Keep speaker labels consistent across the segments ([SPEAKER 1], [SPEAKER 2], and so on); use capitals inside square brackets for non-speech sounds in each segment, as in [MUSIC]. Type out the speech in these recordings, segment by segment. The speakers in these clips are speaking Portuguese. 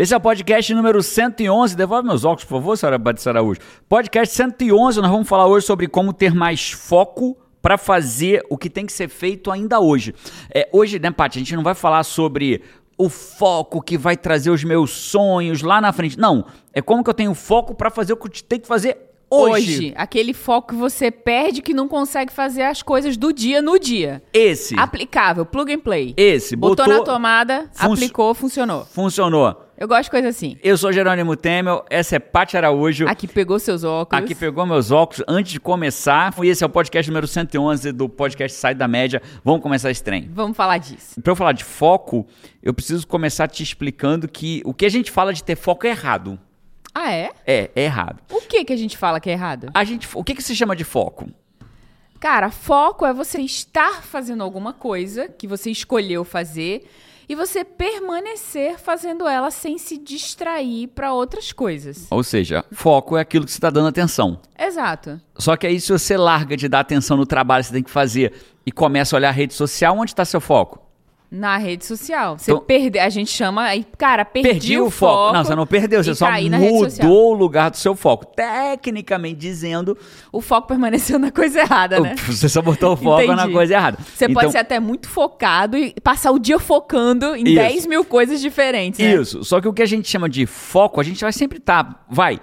[SPEAKER 1] Esse é o podcast número 111. Devolve meus óculos, por favor, senhora Batista Araújo. Podcast 111, nós vamos falar hoje sobre como ter mais foco para fazer o que tem que ser feito ainda hoje. É, hoje, né, Paty, a gente não vai falar sobre o foco que vai trazer os meus sonhos lá na frente. Não, é como que eu tenho foco para fazer o que tem que fazer hoje.
[SPEAKER 2] Hoje, aquele foco que você perde que não consegue fazer as coisas do dia no dia.
[SPEAKER 1] Esse.
[SPEAKER 2] Aplicável, plug and play.
[SPEAKER 1] Esse.
[SPEAKER 2] Botou,
[SPEAKER 1] botou
[SPEAKER 2] na tomada,
[SPEAKER 1] Fun-
[SPEAKER 2] aplicou, funcionou.
[SPEAKER 1] Funcionou.
[SPEAKER 2] Eu gosto de coisa assim.
[SPEAKER 1] Eu sou Jerônimo Temel, essa é Paty Araújo.
[SPEAKER 2] Aqui pegou seus óculos.
[SPEAKER 1] Aqui pegou meus óculos antes de começar. E esse é o podcast número 111 do podcast Sai da Média. Vamos começar esse trem.
[SPEAKER 2] Vamos falar disso.
[SPEAKER 1] Para eu falar de foco, eu preciso começar te explicando que o que a gente fala de ter foco é errado.
[SPEAKER 2] Ah, é?
[SPEAKER 1] É, é errado.
[SPEAKER 2] O que que a gente fala que é errado?
[SPEAKER 1] A gente, o que, que se chama de foco?
[SPEAKER 2] Cara, foco é você estar fazendo alguma coisa que você escolheu fazer e você permanecer fazendo ela sem se distrair para outras coisas.
[SPEAKER 1] Ou seja, foco é aquilo que você está dando atenção.
[SPEAKER 2] Exato.
[SPEAKER 1] Só que aí, se você larga de dar atenção no trabalho que você tem que fazer e começa a olhar a rede social, onde está seu foco?
[SPEAKER 2] Na rede social. Você
[SPEAKER 1] Então-
[SPEAKER 2] perde, a gente chama aí, cara, perdi,
[SPEAKER 1] Perdi
[SPEAKER 2] o foco.
[SPEAKER 1] Não, você não perdeu, você só
[SPEAKER 2] na
[SPEAKER 1] mudou o lugar do seu foco. Tecnicamente dizendo,
[SPEAKER 2] O foco permaneceu na coisa errada, né? [LAUGHS]
[SPEAKER 1] você só botou o foco na
[SPEAKER 2] Entendi.
[SPEAKER 1] coisa errada.
[SPEAKER 2] Você
[SPEAKER 1] Então,
[SPEAKER 2] pode ser até muito focado e passar o dia focando em
[SPEAKER 1] Isso.
[SPEAKER 2] 10 mil coisas diferentes, né?
[SPEAKER 1] Isso. Só que o que a gente chama de foco, a gente vai sempre estar, vai,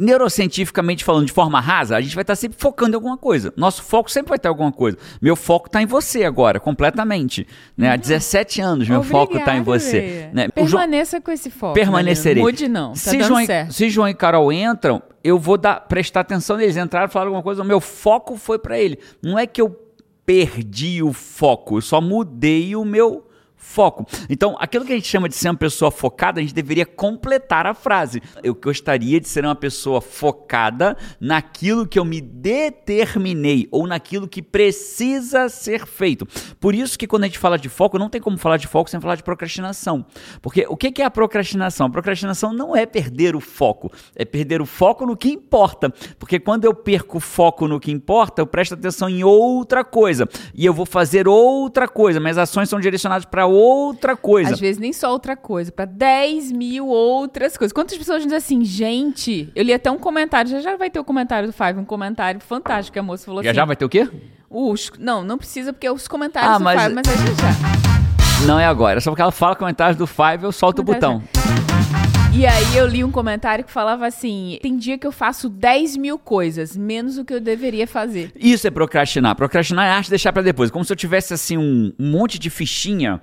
[SPEAKER 1] neurocientificamente falando de forma rasa, a gente vai estar sempre focando em alguma coisa. Nosso foco sempre vai ter alguma coisa. Meu foco está em você agora, completamente. Né? Há 17 anos, meu foco está em
[SPEAKER 2] Obrigada,
[SPEAKER 1] você. Né? João-
[SPEAKER 2] Permaneça com esse foco.
[SPEAKER 1] Permanecerei.
[SPEAKER 2] Mude não, tá
[SPEAKER 1] se, João, e- se João e Carol entram, eu vou dar, prestar atenção neles. Entraram, falaram alguma coisa, o meu foco foi para ele. Não é que eu perdi o foco, eu só mudei o meu foco. Então, aquilo que a gente chama de ser uma pessoa focada, a gente deveria completar a frase. Eu gostaria de ser uma pessoa focada naquilo que eu me determinei ou naquilo que precisa ser feito. Por isso que quando a gente fala de foco, não tem como falar de foco sem falar de procrastinação. Porque o que é a procrastinação? A procrastinação não é perder o foco, é perder o foco no que importa. Porque quando eu perco o foco no que importa, eu presto atenção em outra coisa. E eu vou fazer outra coisa. Minhas ações são direcionadas para outra coisa.
[SPEAKER 2] Às vezes nem só outra coisa, pra 10 mil outras coisas. Quantas pessoas dizem assim, gente, eu li até um comentário, já já vai ter o comentário do Five, um comentário fantástico que a moça falou
[SPEAKER 1] Já
[SPEAKER 2] assim.
[SPEAKER 1] já vai ter o quê?
[SPEAKER 2] Os, não, não precisa, porque os comentários
[SPEAKER 1] Ah,
[SPEAKER 2] do
[SPEAKER 1] mas-
[SPEAKER 2] Five, mas é já já.
[SPEAKER 1] Não é agora. É só porque ela fala comentários do Five, eu solto o botão.
[SPEAKER 2] E aí eu li um comentário que falava assim: tem dia que eu faço 10 mil coisas, menos o que eu deveria fazer.
[SPEAKER 1] Isso é procrastinar. Procrastinar é arte de deixar pra depois. Como se eu tivesse assim um, um monte de fichinha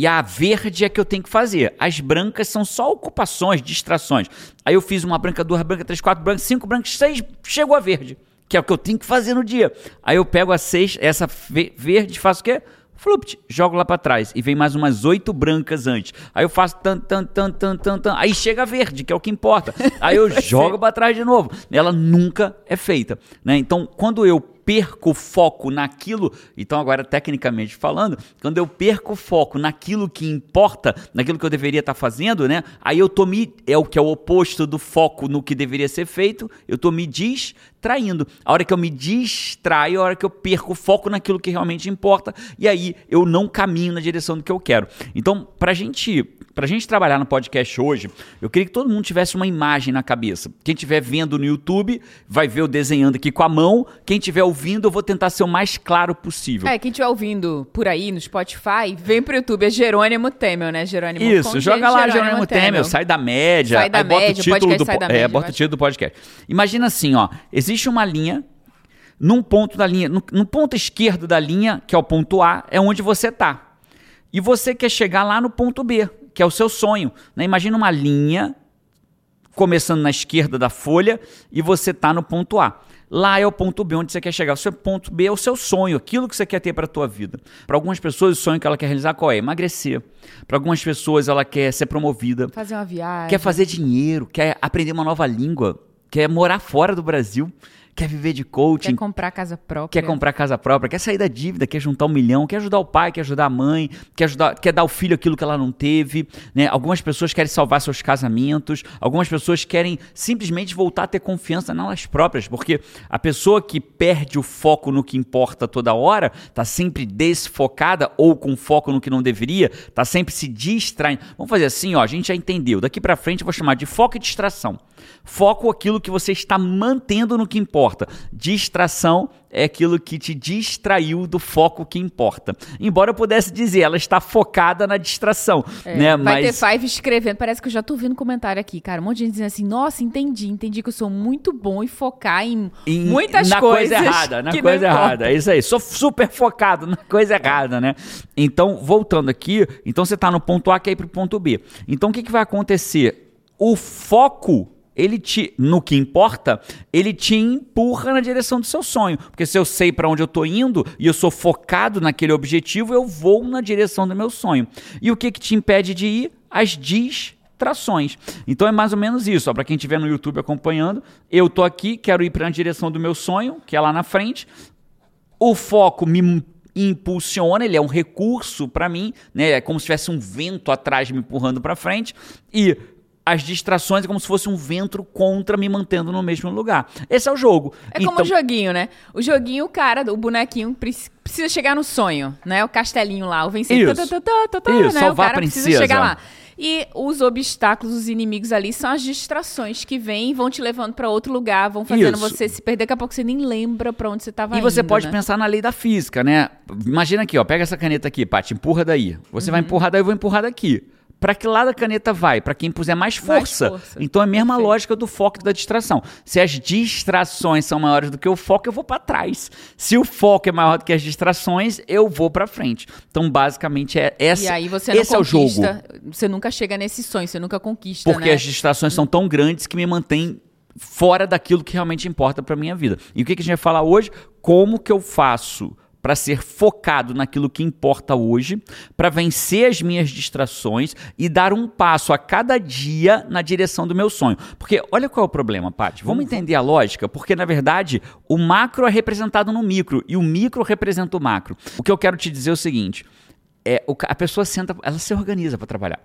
[SPEAKER 1] e a verde é que eu tenho que fazer. As brancas são só ocupações, distrações. Aí eu fiz uma branca, duas brancas, três, quatro brancas, cinco brancas, seis, chegou a verde, que é o que eu tenho que fazer no dia. Aí eu pego a seis, essa ve- verde, faço o quê? Flupt, jogo lá pra trás e vem mais umas oito brancas antes. Aí eu faço tan, tan, tan, tan, tan, tan. Aí chega a verde, que é o que importa. Aí eu [LAUGHS] jogo pra trás de novo. Ela nunca é feita, né? Então, quando eu perco foco naquilo, então agora tecnicamente falando, quando eu perco foco naquilo que importa, naquilo que eu deveria estar fazendo, né? Aí eu tô me é o que é o oposto do foco no que deveria ser feito, eu tô me distraindo. A hora que eu me distraio, a hora que eu perco o foco naquilo que realmente importa, e aí eu não caminho na direção do que eu quero. Então, pra gente Pra gente trabalhar no podcast hoje, eu queria que todo mundo tivesse uma imagem na cabeça. Quem estiver vendo no YouTube vai ver eu desenhando aqui com a mão. Quem estiver ouvindo, eu vou tentar ser o mais claro possível.
[SPEAKER 2] É, quem estiver ouvindo por aí no Spotify, vem pro YouTube, é Jerônimo Temel, né? Jerônimo
[SPEAKER 1] Isso, joga lá Jerônimo Temer, sai da média,
[SPEAKER 2] Sai da
[SPEAKER 1] aí bota
[SPEAKER 2] média,
[SPEAKER 1] o título do
[SPEAKER 2] da
[SPEAKER 1] é,
[SPEAKER 2] média,
[SPEAKER 1] bota o título do podcast. Imagina assim, ó, existe uma linha num ponto da linha, no, no ponto esquerdo da linha, que é o ponto A, é onde você tá. E você quer chegar lá no ponto B, que é o seu sonho. Né? Imagina uma linha começando na esquerda da folha e você tá no ponto A. Lá é o ponto B onde você quer chegar. O seu ponto B é o seu sonho, aquilo que você quer ter para a tua vida. Para algumas pessoas, o sonho que ela quer realizar qual é? Emagrecer. Para algumas pessoas, ela quer ser promovida,
[SPEAKER 2] Fazer uma viagem.
[SPEAKER 1] quer fazer dinheiro, quer aprender uma nova língua, quer morar fora do Brasil, quer viver de coaching,
[SPEAKER 2] Quer comprar casa própria.
[SPEAKER 1] quer comprar casa própria, quer sair da dívida, quer juntar um milhão, quer ajudar o pai, quer ajudar a mãe, quer, ajudar, quer dar ao filho aquilo que ela não teve. Né? Algumas pessoas querem salvar seus casamentos, algumas pessoas querem simplesmente voltar a ter confiança nelas próprias, porque a pessoa que perde o foco no que importa toda hora, tá sempre desfocada ou com foco no que não deveria, tá sempre se distraindo. Vamos fazer assim, ó, a gente já entendeu. Daqui para frente eu vou chamar de foco e distração. Foco aquilo que você está mantendo no que importa. Distração é aquilo que te distraiu do foco que importa. Embora eu pudesse dizer, ela está focada na distração,
[SPEAKER 2] É,
[SPEAKER 1] né?
[SPEAKER 2] Vai
[SPEAKER 1] Mas
[SPEAKER 2] ter Five escrevendo. Parece que eu já tô ouvindo comentário aqui, cara. Um monte de gente dizendo assim: nossa, entendi, entendi que eu sou muito bom em focar em,
[SPEAKER 1] em-
[SPEAKER 2] muitas
[SPEAKER 1] na
[SPEAKER 2] coisas. [LAUGHS]
[SPEAKER 1] coisa errada, na coisa errada. É isso aí. Sou super focado na coisa errada, né? Então, voltando aqui, então você está no ponto A quer ir para o ponto B. Então, o que, que vai acontecer? O foco ele te, no que importa, ele te empurra na direção do seu sonho. Porque se eu sei para onde eu tô indo e eu sou focado naquele objetivo, eu vou na direção do meu sonho. E o que que te impede de ir? As distrações. Então é mais ou menos isso. Para quem estiver no YouTube acompanhando, eu tô aqui, quero ir para a direção do meu sonho, que é lá na frente. O foco me impulsiona, ele é um recurso para mim, né? É como se tivesse um vento atrás me empurrando para frente e as distrações é como se fosse um vento contra me mantendo no mesmo lugar. Esse é o jogo.
[SPEAKER 2] É como o joguinho, né? O joguinho, o cara, o bonequinho preci- precisa chegar no sonho, né? O castelinho lá, o vencedor.
[SPEAKER 1] Isso.
[SPEAKER 2] tá, tá, tá, tá, tá,
[SPEAKER 1] Isso,
[SPEAKER 2] né?
[SPEAKER 1] salvar
[SPEAKER 2] o cara
[SPEAKER 1] a
[SPEAKER 2] precisa
[SPEAKER 1] princesa.
[SPEAKER 2] chegar lá. E os obstáculos, os inimigos ali são as distrações que vêm e vão te levando pra outro lugar, vão fazendo
[SPEAKER 1] Isso.
[SPEAKER 2] você se perder. Daqui a pouco você nem lembra pra onde você tava
[SPEAKER 1] E você
[SPEAKER 2] indo,
[SPEAKER 1] pode
[SPEAKER 2] né?
[SPEAKER 1] pensar na lei da física, né? Imagina aqui, ó, pega essa caneta aqui, Paty, empurra daí. Você
[SPEAKER 2] Uhum.
[SPEAKER 1] vai empurrar daí, eu vou empurrar daqui. Para que lado a caneta vai? Para quem puser mais
[SPEAKER 2] Mais
[SPEAKER 1] força.
[SPEAKER 2] força.
[SPEAKER 1] Então é a mesma
[SPEAKER 2] Perfeito.
[SPEAKER 1] lógica do foco e da distração. Se as distrações são maiores do que o foco, eu vou para trás. Se o foco é maior do que as distrações, eu vou para frente. Então basicamente é essa.
[SPEAKER 2] E aí você não
[SPEAKER 1] esse é o jogo.
[SPEAKER 2] conquista, você nunca chega nesse sonho, você nunca conquista,
[SPEAKER 1] Porque
[SPEAKER 2] né?
[SPEAKER 1] as distrações são tão grandes que me mantêm fora daquilo que realmente importa para minha vida. E o que, que a gente vai falar hoje? Como que eu faço para ser focado naquilo que importa hoje, para vencer as minhas distrações e dar um passo a cada dia na direção do meu sonho. Porque olha qual é o problema, Paty. Vamos entender a lógica? Porque na verdade, o macro é representado no micro e o micro representa o macro. O que eu quero te dizer é o seguinte: é, a pessoa senta, ela se organiza para trabalhar.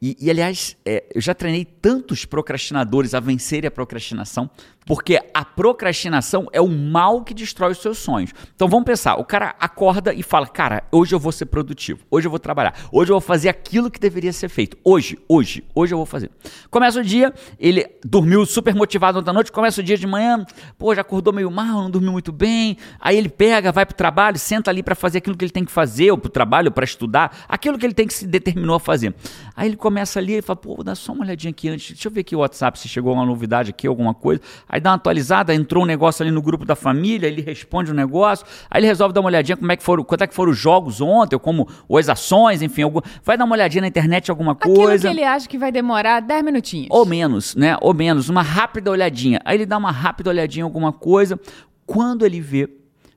[SPEAKER 1] E, e, aliás, é, eu já treinei tantos procrastinadores a vencerem a procrastinação, porque a procrastinação é o mal que destrói os seus sonhos. Então vamos pensar: o cara acorda e fala, cara, hoje eu vou ser produtivo, hoje eu vou trabalhar, hoje eu vou fazer aquilo que deveria ser feito. Hoje, hoje, hoje eu vou fazer. Começa o dia, ele dormiu super motivado ontem à noite, começa o dia de manhã, pô, já acordou meio mal, não dormiu muito bem. Aí ele pega, vai pro trabalho, senta ali para fazer aquilo que ele tem que fazer, ou pro trabalho, para estudar, aquilo que ele tem que se determinou a fazer. Aí ele começa ali e fala, pô, dá só uma olhadinha aqui antes, deixa eu ver aqui o WhatsApp se chegou uma novidade aqui, alguma coisa. Aí dá uma atualizada, entrou um negócio ali no grupo da família, ele responde um negócio, aí ele resolve dar uma olhadinha como é que foram, quanto é que foram os jogos ontem, ou como ou as ações, enfim, algum, vai dar uma olhadinha na internet alguma
[SPEAKER 2] Aquilo
[SPEAKER 1] coisa.
[SPEAKER 2] que ele acha que vai demorar 10 minutinhos.
[SPEAKER 1] Ou menos, né? Ou menos, uma rápida olhadinha. Aí ele dá uma rápida olhadinha em alguma coisa. Quando ele vê,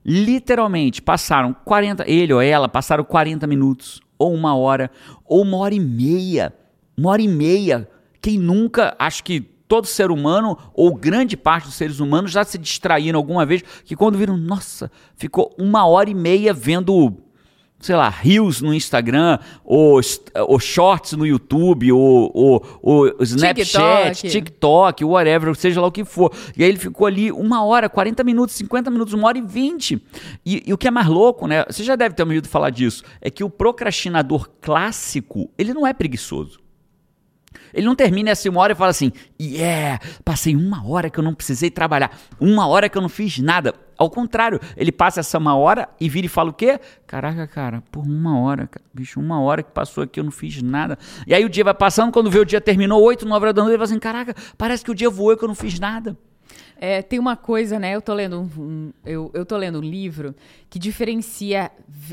[SPEAKER 1] literalmente passaram 40, ele ou ela passaram 40 minutos, ou uma hora, ou uma hora e meia. Uma hora e meia. Quem nunca, acho que todo ser humano, ou grande parte dos seres humanos, já se distraíram alguma vez, que quando viram, nossa, ficou uma hora e meia vendo sei lá, Reels no Instagram, ou, ou Shorts no YouTube, ou, ou, ou Snapchat,
[SPEAKER 2] TikTok.
[SPEAKER 1] TikTok, whatever, seja lá o que for. E aí ele ficou ali uma hora, 40 minutos, 50 minutos, uma hora e 20. E, e o que é mais louco, né? Você já deve ter ouvido falar disso, é que o procrastinador clássico, ele não é preguiçoso. Ele não termina essa uma hora e fala assim: yeah, passei uma hora que eu não precisei trabalhar, uma hora que eu não fiz nada. Ao contrário, ele passa essa uma hora e vira e fala o quê? Caraca, cara, por uma hora, cara, bicho, uma hora que passou aqui eu não fiz nada. E aí o dia vai passando, quando vê o dia terminou, 8, 9 horas da noite, ele fala assim: caraca, parece que o dia voou que eu não fiz nada.
[SPEAKER 2] É, tem uma coisa, né? Eu tô lendo um, um- eu, eu tô lendo um livro que diferencia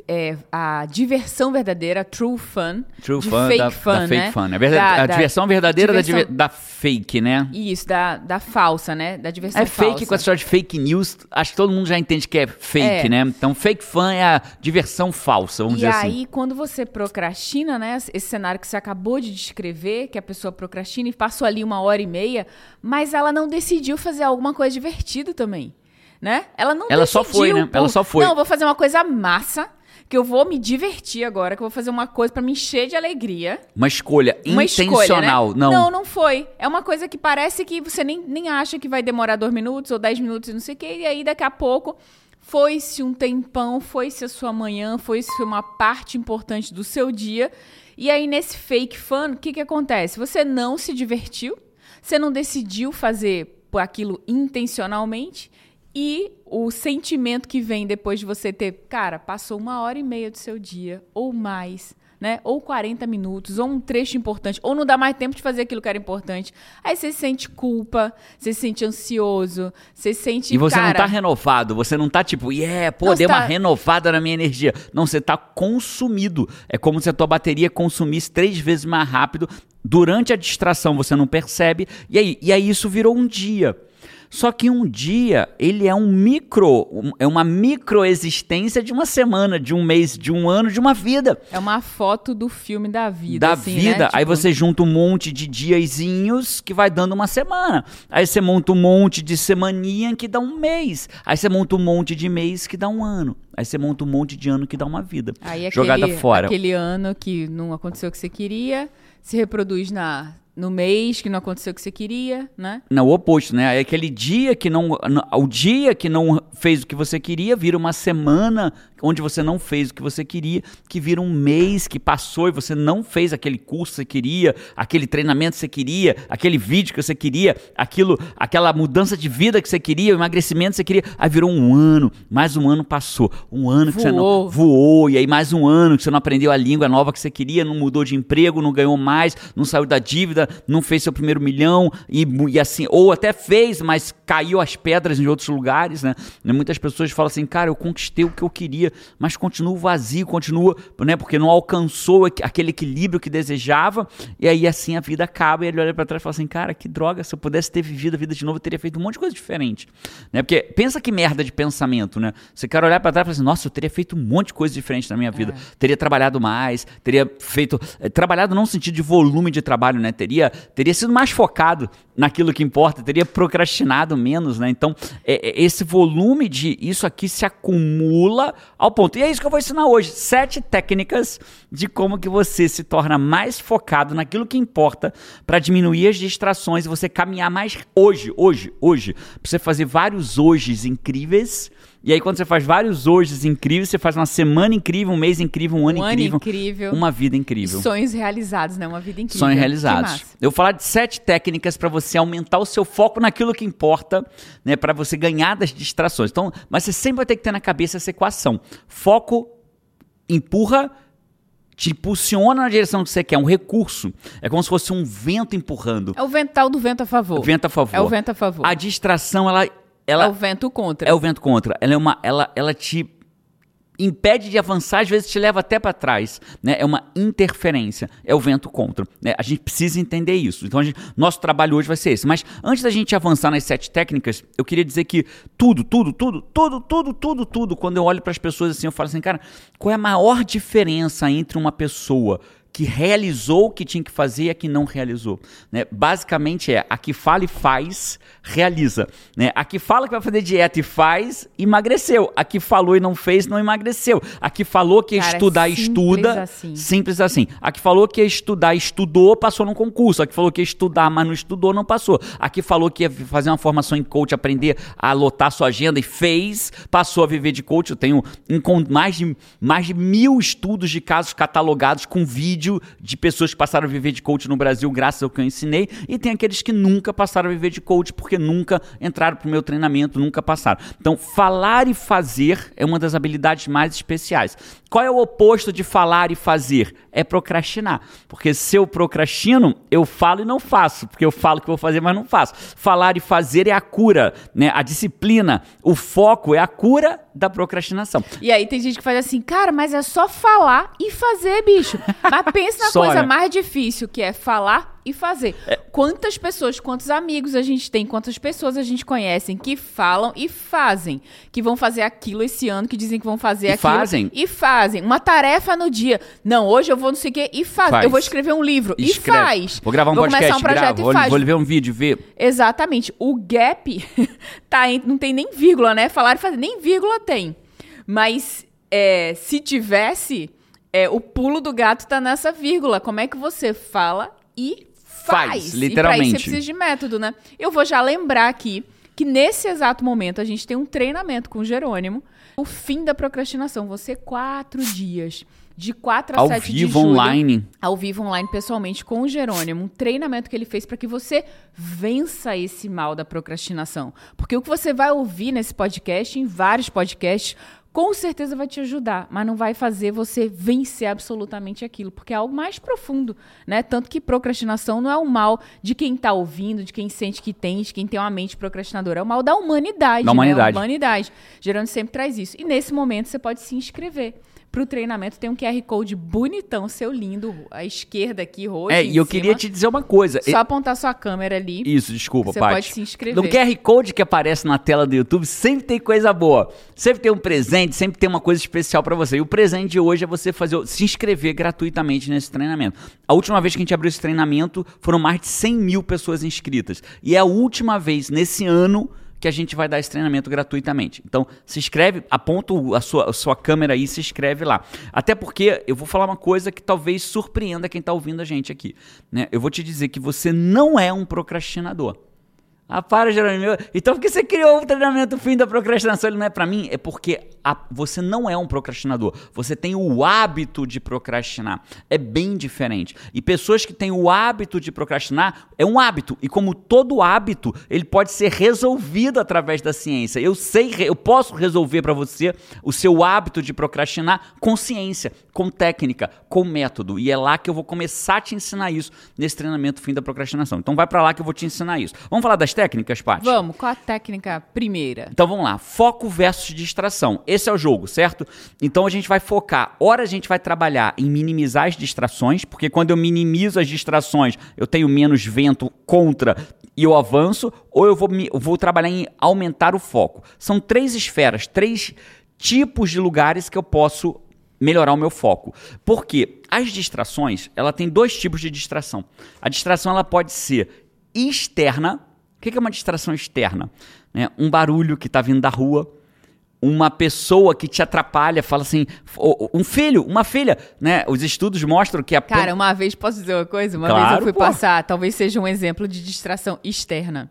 [SPEAKER 2] é, a diversão verdadeira, true fun,
[SPEAKER 1] True
[SPEAKER 2] de
[SPEAKER 1] fun
[SPEAKER 2] fake
[SPEAKER 1] da,
[SPEAKER 2] fun,
[SPEAKER 1] da
[SPEAKER 2] né?
[SPEAKER 1] fake fun. É verdade,
[SPEAKER 2] Da-
[SPEAKER 1] a
[SPEAKER 2] da
[SPEAKER 1] diversão verdadeira da
[SPEAKER 2] diversão-
[SPEAKER 1] diver- da fake, né?
[SPEAKER 2] Isso, da, da falsa, né? Da diversão
[SPEAKER 1] É fake
[SPEAKER 2] falsa.
[SPEAKER 1] com essa história de fake news, acho que todo mundo já entende que é fake,
[SPEAKER 2] É.
[SPEAKER 1] né? Então, fake fun é a diversão falsa, vamos
[SPEAKER 2] E
[SPEAKER 1] dizer
[SPEAKER 2] aí,
[SPEAKER 1] assim.
[SPEAKER 2] quando você procrastina, né? Esse cenário que você acabou de descrever, que a pessoa procrastina e passou ali uma hora e meia, mas ela não decidiu fazer alguma coisa divertida também. né? Ela não
[SPEAKER 1] Ela só foi, né?
[SPEAKER 2] por-
[SPEAKER 1] Ela só foi.
[SPEAKER 2] Não, eu vou fazer uma coisa massa, que eu vou me divertir agora, que eu vou fazer uma coisa pra me encher de alegria.
[SPEAKER 1] Uma escolha
[SPEAKER 2] Uma
[SPEAKER 1] intencional.
[SPEAKER 2] escolha, né?
[SPEAKER 1] Não.
[SPEAKER 2] não, não foi. É uma coisa que parece que você nem, nem acha que vai demorar dois minutos ou dez minutos e não sei o quê. E aí, daqui a pouco, foi-se um tempão, foi-se a sua manhã, foi-se uma parte importante do seu dia. E aí, nesse fake fun, o que, que acontece? Você não se divertiu, você não decidiu fazer por aquilo intencionalmente. E o sentimento que vem depois de você ter, cara, passou uma hora e meia do seu dia, ou mais, né? Ou 40 minutos, ou um trecho importante, ou não dá mais tempo de fazer aquilo que era importante. Aí você sente culpa, você se sente ansioso, você sente.
[SPEAKER 1] E você
[SPEAKER 2] cara,
[SPEAKER 1] não tá renovado, você não tá tipo, yeah, pô, dei
[SPEAKER 2] você
[SPEAKER 1] uma
[SPEAKER 2] tá-
[SPEAKER 1] renovada na minha energia. Não, você tá consumido. É como se a tua bateria consumisse três vezes mais rápido. Durante a distração você não percebe. E aí, e aí isso virou um dia. Só que um dia, ele é um micro, um- é uma microexistência de uma semana, de um mês, de um ano, de uma vida.
[SPEAKER 2] É uma foto do filme da vida.
[SPEAKER 1] da
[SPEAKER 2] assim, né?
[SPEAKER 1] vida. Aí
[SPEAKER 2] Tipo,
[SPEAKER 1] você junta um monte de diazinhos que vai dando uma semana. Aí você monta um monte de semaninha que dá um mês. Aí você monta um monte de mês que dá um ano. Aí você monta um monte de ano que dá uma vida.
[SPEAKER 2] Aí
[SPEAKER 1] jogada
[SPEAKER 2] aquele,
[SPEAKER 1] fora.
[SPEAKER 2] Aquele ano que não aconteceu o que você queria, se reproduz na, no mês que não aconteceu o que você queria, né?
[SPEAKER 1] Não, o oposto, né? Aí aquele dia que não. O dia que não fez o que você queria, vira uma semana onde você não fez o que você queria, que vira um mês que passou e você não fez aquele curso que você queria, aquele treinamento que você queria, aquele vídeo que você queria, aquilo, aquela mudança de vida que você queria, o emagrecimento que você queria. Aí virou um ano, mais um ano passou. Um ano que você não
[SPEAKER 2] Voou.
[SPEAKER 1] voou, e aí mais um ano que você não aprendeu a língua nova que você queria, não mudou de emprego, não ganhou mais, não saiu da dívida, não fez seu primeiro milhão, e, e assim, ou até fez, mas caiu as pedras em outros lugares, né? Muitas pessoas falam assim, cara, eu conquistei o que eu queria, mas continuo vazio, continua, né? Porque não alcançou aqu- aquele equilíbrio que desejava, e aí assim a vida acaba, e ele olha pra trás e fala assim, cara, que droga, se eu pudesse ter vivido a vida de novo, eu teria feito um monte de coisa diferente, né? Porque pensa que merda de pensamento, né? Você quer olhar pra trás e falar assim, nossa, eu teria feito um monte de coisa diferente na minha vida, teria trabalhado mais, teria feito, eh, trabalhado não no sentido de volume de trabalho, né? Teria, teria sido mais focado naquilo que importa, teria procrastinado menos, né? Então, é- é- esse volume de isso aqui se acumula ao ponto. E é isso que eu vou ensinar hoje. Sete técnicas de como que você se torna mais focado naquilo que importa para diminuir as distrações e você caminhar mais hoje, hoje, hoje. Pra você fazer vários hojes incríveis. E aí, quando você faz vários hojes incríveis, você faz uma semana incrível, um mês incrível, um ano
[SPEAKER 2] Um ano
[SPEAKER 1] incrível,
[SPEAKER 2] incrível.
[SPEAKER 1] uma vida incrível.
[SPEAKER 2] Sonhos realizados, né? Uma vida incrível.
[SPEAKER 1] Sonhos realizados. Eu vou falar de sete técnicas para você aumentar o seu foco naquilo que importa, né, para você ganhar das distrações. Então, mas você sempre vai ter que ter na cabeça essa equação. Foco empurra te impulsiona na direção que você quer, um recurso. É como se fosse um vento empurrando.
[SPEAKER 2] É o vento tal do vento a favor.
[SPEAKER 1] Vento a favor.
[SPEAKER 2] É o vento a favor.
[SPEAKER 1] A distração, ela, ela
[SPEAKER 2] É o vento contra.
[SPEAKER 1] é o vento contra. Ela é uma, ela, ela te impede de avançar, às vezes te leva até para trás, né? É uma interferência, é o vento contra. né? A gente precisa entender isso. Então, gente- nosso trabalho hoje vai ser esse. Mas antes da gente avançar nas sete técnicas, eu queria dizer que tudo, tudo, tudo, tudo, tudo, tudo, tudo. Quando eu olho para as pessoas assim, eu falo assim, cara, qual é a maior diferença entre uma pessoa que realizou o que tinha que fazer e a que não realizou. Né? Basicamente é a que fala e faz, realiza. Né? A que fala que vai fazer dieta e faz, emagreceu. A que falou e não fez, não emagreceu. A que falou que
[SPEAKER 2] Cara, é
[SPEAKER 1] estudar,
[SPEAKER 2] simples
[SPEAKER 1] estuda.
[SPEAKER 2] assim.
[SPEAKER 1] Simples assim. A que falou que ia estudar, estudou, passou num concurso. A que falou que ia estudar, mas não estudou, não passou. A que falou que ia fazer uma formação em coach, aprender a lotar sua agenda e fez, passou a viver de coach. Eu tenho mais de, mais de mil estudos de casos catalogados com vídeo de pessoas que passaram a viver de coach no Brasil graças ao que eu ensinei. E tem aqueles que nunca passaram a viver de coach porque nunca entraram pro meu treinamento, nunca passaram. Então, falar e fazer é uma das habilidades mais especiais. Qual é o oposto de falar e fazer? É procrastinar. Porque se eu procrastino, eu falo e não faço. Porque eu falo que vou fazer, mas não faço. Falar e fazer é a cura, né? A disciplina, o foco é a cura da procrastinação.
[SPEAKER 2] E aí tem gente que faz assim, cara, mas é só falar e fazer, bicho. [LAUGHS] Mas pensa na coisa
[SPEAKER 1] né?
[SPEAKER 2] mais difícil, que é falar e fazer. quantas pessoas, quantos amigos a gente tem, quantas pessoas a gente conhece que falam e fazem, que vão fazer aquilo esse ano, que dizem que vão fazer
[SPEAKER 1] E
[SPEAKER 2] aquilo.
[SPEAKER 1] fazem.
[SPEAKER 2] E fazem. Uma tarefa no dia. Não, hoje eu vou não sei o quê e faz.
[SPEAKER 1] Faz.
[SPEAKER 2] Eu vou escrever um livro
[SPEAKER 1] Escreve.
[SPEAKER 2] e faz.
[SPEAKER 1] Vou gravar um podcast,
[SPEAKER 2] começar um projeto
[SPEAKER 1] gravo.
[SPEAKER 2] e
[SPEAKER 1] Vou,
[SPEAKER 2] faz.
[SPEAKER 1] vou ver um vídeo, ver.
[SPEAKER 2] Exatamente. O gap [LAUGHS] tá em, não tem nem vírgula, né? Falaram fazer nem vírgula tem. Mas é, se tivesse, é, o pulo do gato tá nessa vírgula. Como é que você fala e faz?
[SPEAKER 1] Faz,
[SPEAKER 2] E pra isso
[SPEAKER 1] literalmente.
[SPEAKER 2] você precisa de método, né? Eu vou já lembrar aqui que nesse exato momento a gente tem um treinamento com o Jerônimo. O fim da procrastinação. Você quatro dias. De 4 a
[SPEAKER 1] Ao
[SPEAKER 2] 7 de
[SPEAKER 1] vivo,
[SPEAKER 2] julho
[SPEAKER 1] online.
[SPEAKER 2] ao vivo online pessoalmente com o Jerônimo, um treinamento que ele fez para que você vença esse mal da procrastinação. Porque o que você vai ouvir nesse podcast, em vários podcasts, com certeza vai te ajudar, mas não vai fazer você vencer absolutamente aquilo, porque é algo mais profundo, né? Tanto que procrastinação não é o mal de quem tá ouvindo, de quem sente que tem, de quem tem uma mente procrastinadora, é o mal da humanidade,
[SPEAKER 1] Da humanidade.
[SPEAKER 2] né? A humanidade. Jerônimo sempre traz isso. E nesse momento você pode se inscrever. Pro treinamento tem um QR Code bonitão, seu lindo, à esquerda aqui, roxo.
[SPEAKER 1] É, e eu
[SPEAKER 2] cima.
[SPEAKER 1] queria te dizer uma coisa.
[SPEAKER 2] Só apontar sua câmera ali.
[SPEAKER 1] Isso, desculpa,
[SPEAKER 2] Você
[SPEAKER 1] Paty.
[SPEAKER 2] pode se inscrever.
[SPEAKER 1] No QR Code que aparece na tela do YouTube, sempre tem coisa boa. Sempre tem um presente, sempre tem uma coisa especial pra você. E o presente de hoje é você fazer, se inscrever gratuitamente nesse treinamento. A última vez que a gente abriu esse treinamento, foram mais de 100 mil pessoas inscritas. E é a última vez nesse ano que a gente vai dar esse treinamento gratuitamente. Então, se inscreve, aponta a sua, a sua câmera aí e se inscreve lá. Até porque eu vou falar uma coisa que talvez surpreenda quem está ouvindo a gente aqui. Né? Eu vou te dizer que você não é um procrastinador. Ah, para, Jerônimo. Então, por que você criou o treinamento fim da procrastinação? Ele não é pra mim? É porque a- você não é um procrastinador. Você tem o hábito de procrastinar. É bem diferente. E pessoas que têm o hábito de procrastinar, é um hábito. E como todo hábito, ele pode ser resolvido através da ciência. Eu sei, eu posso resolver pra você o seu hábito de procrastinar com ciência, com técnica, com método. E é lá que eu vou começar a te ensinar isso nesse treinamento fim da procrastinação. Então vai pra lá que eu vou te ensinar isso. Vamos falar das técnicas, Paty?
[SPEAKER 2] Vamos, qual a técnica primeira?
[SPEAKER 1] Então vamos lá, foco versus distração. Esse é o jogo, certo? Então a gente vai focar, ora a gente vai trabalhar em minimizar as distrações, porque quando eu minimizo as distrações, eu tenho menos vento contra e eu avanço, ou eu vou, eu vou trabalhar em aumentar o foco. São três esferas, três tipos de lugares que eu posso melhorar o meu foco. Porque as distrações, ela tem dois tipos de distração. A distração ela pode ser externa. O que é uma distração externa? Né? Um barulho que está vindo da rua, uma pessoa que te atrapalha, fala assim, um filho, uma filha, né? Os estudos mostram que a
[SPEAKER 2] Cara, uma vez, posso dizer uma coisa? Uma
[SPEAKER 1] Claro,
[SPEAKER 2] vez eu fui
[SPEAKER 1] pô.
[SPEAKER 2] passar, talvez seja um exemplo de distração externa.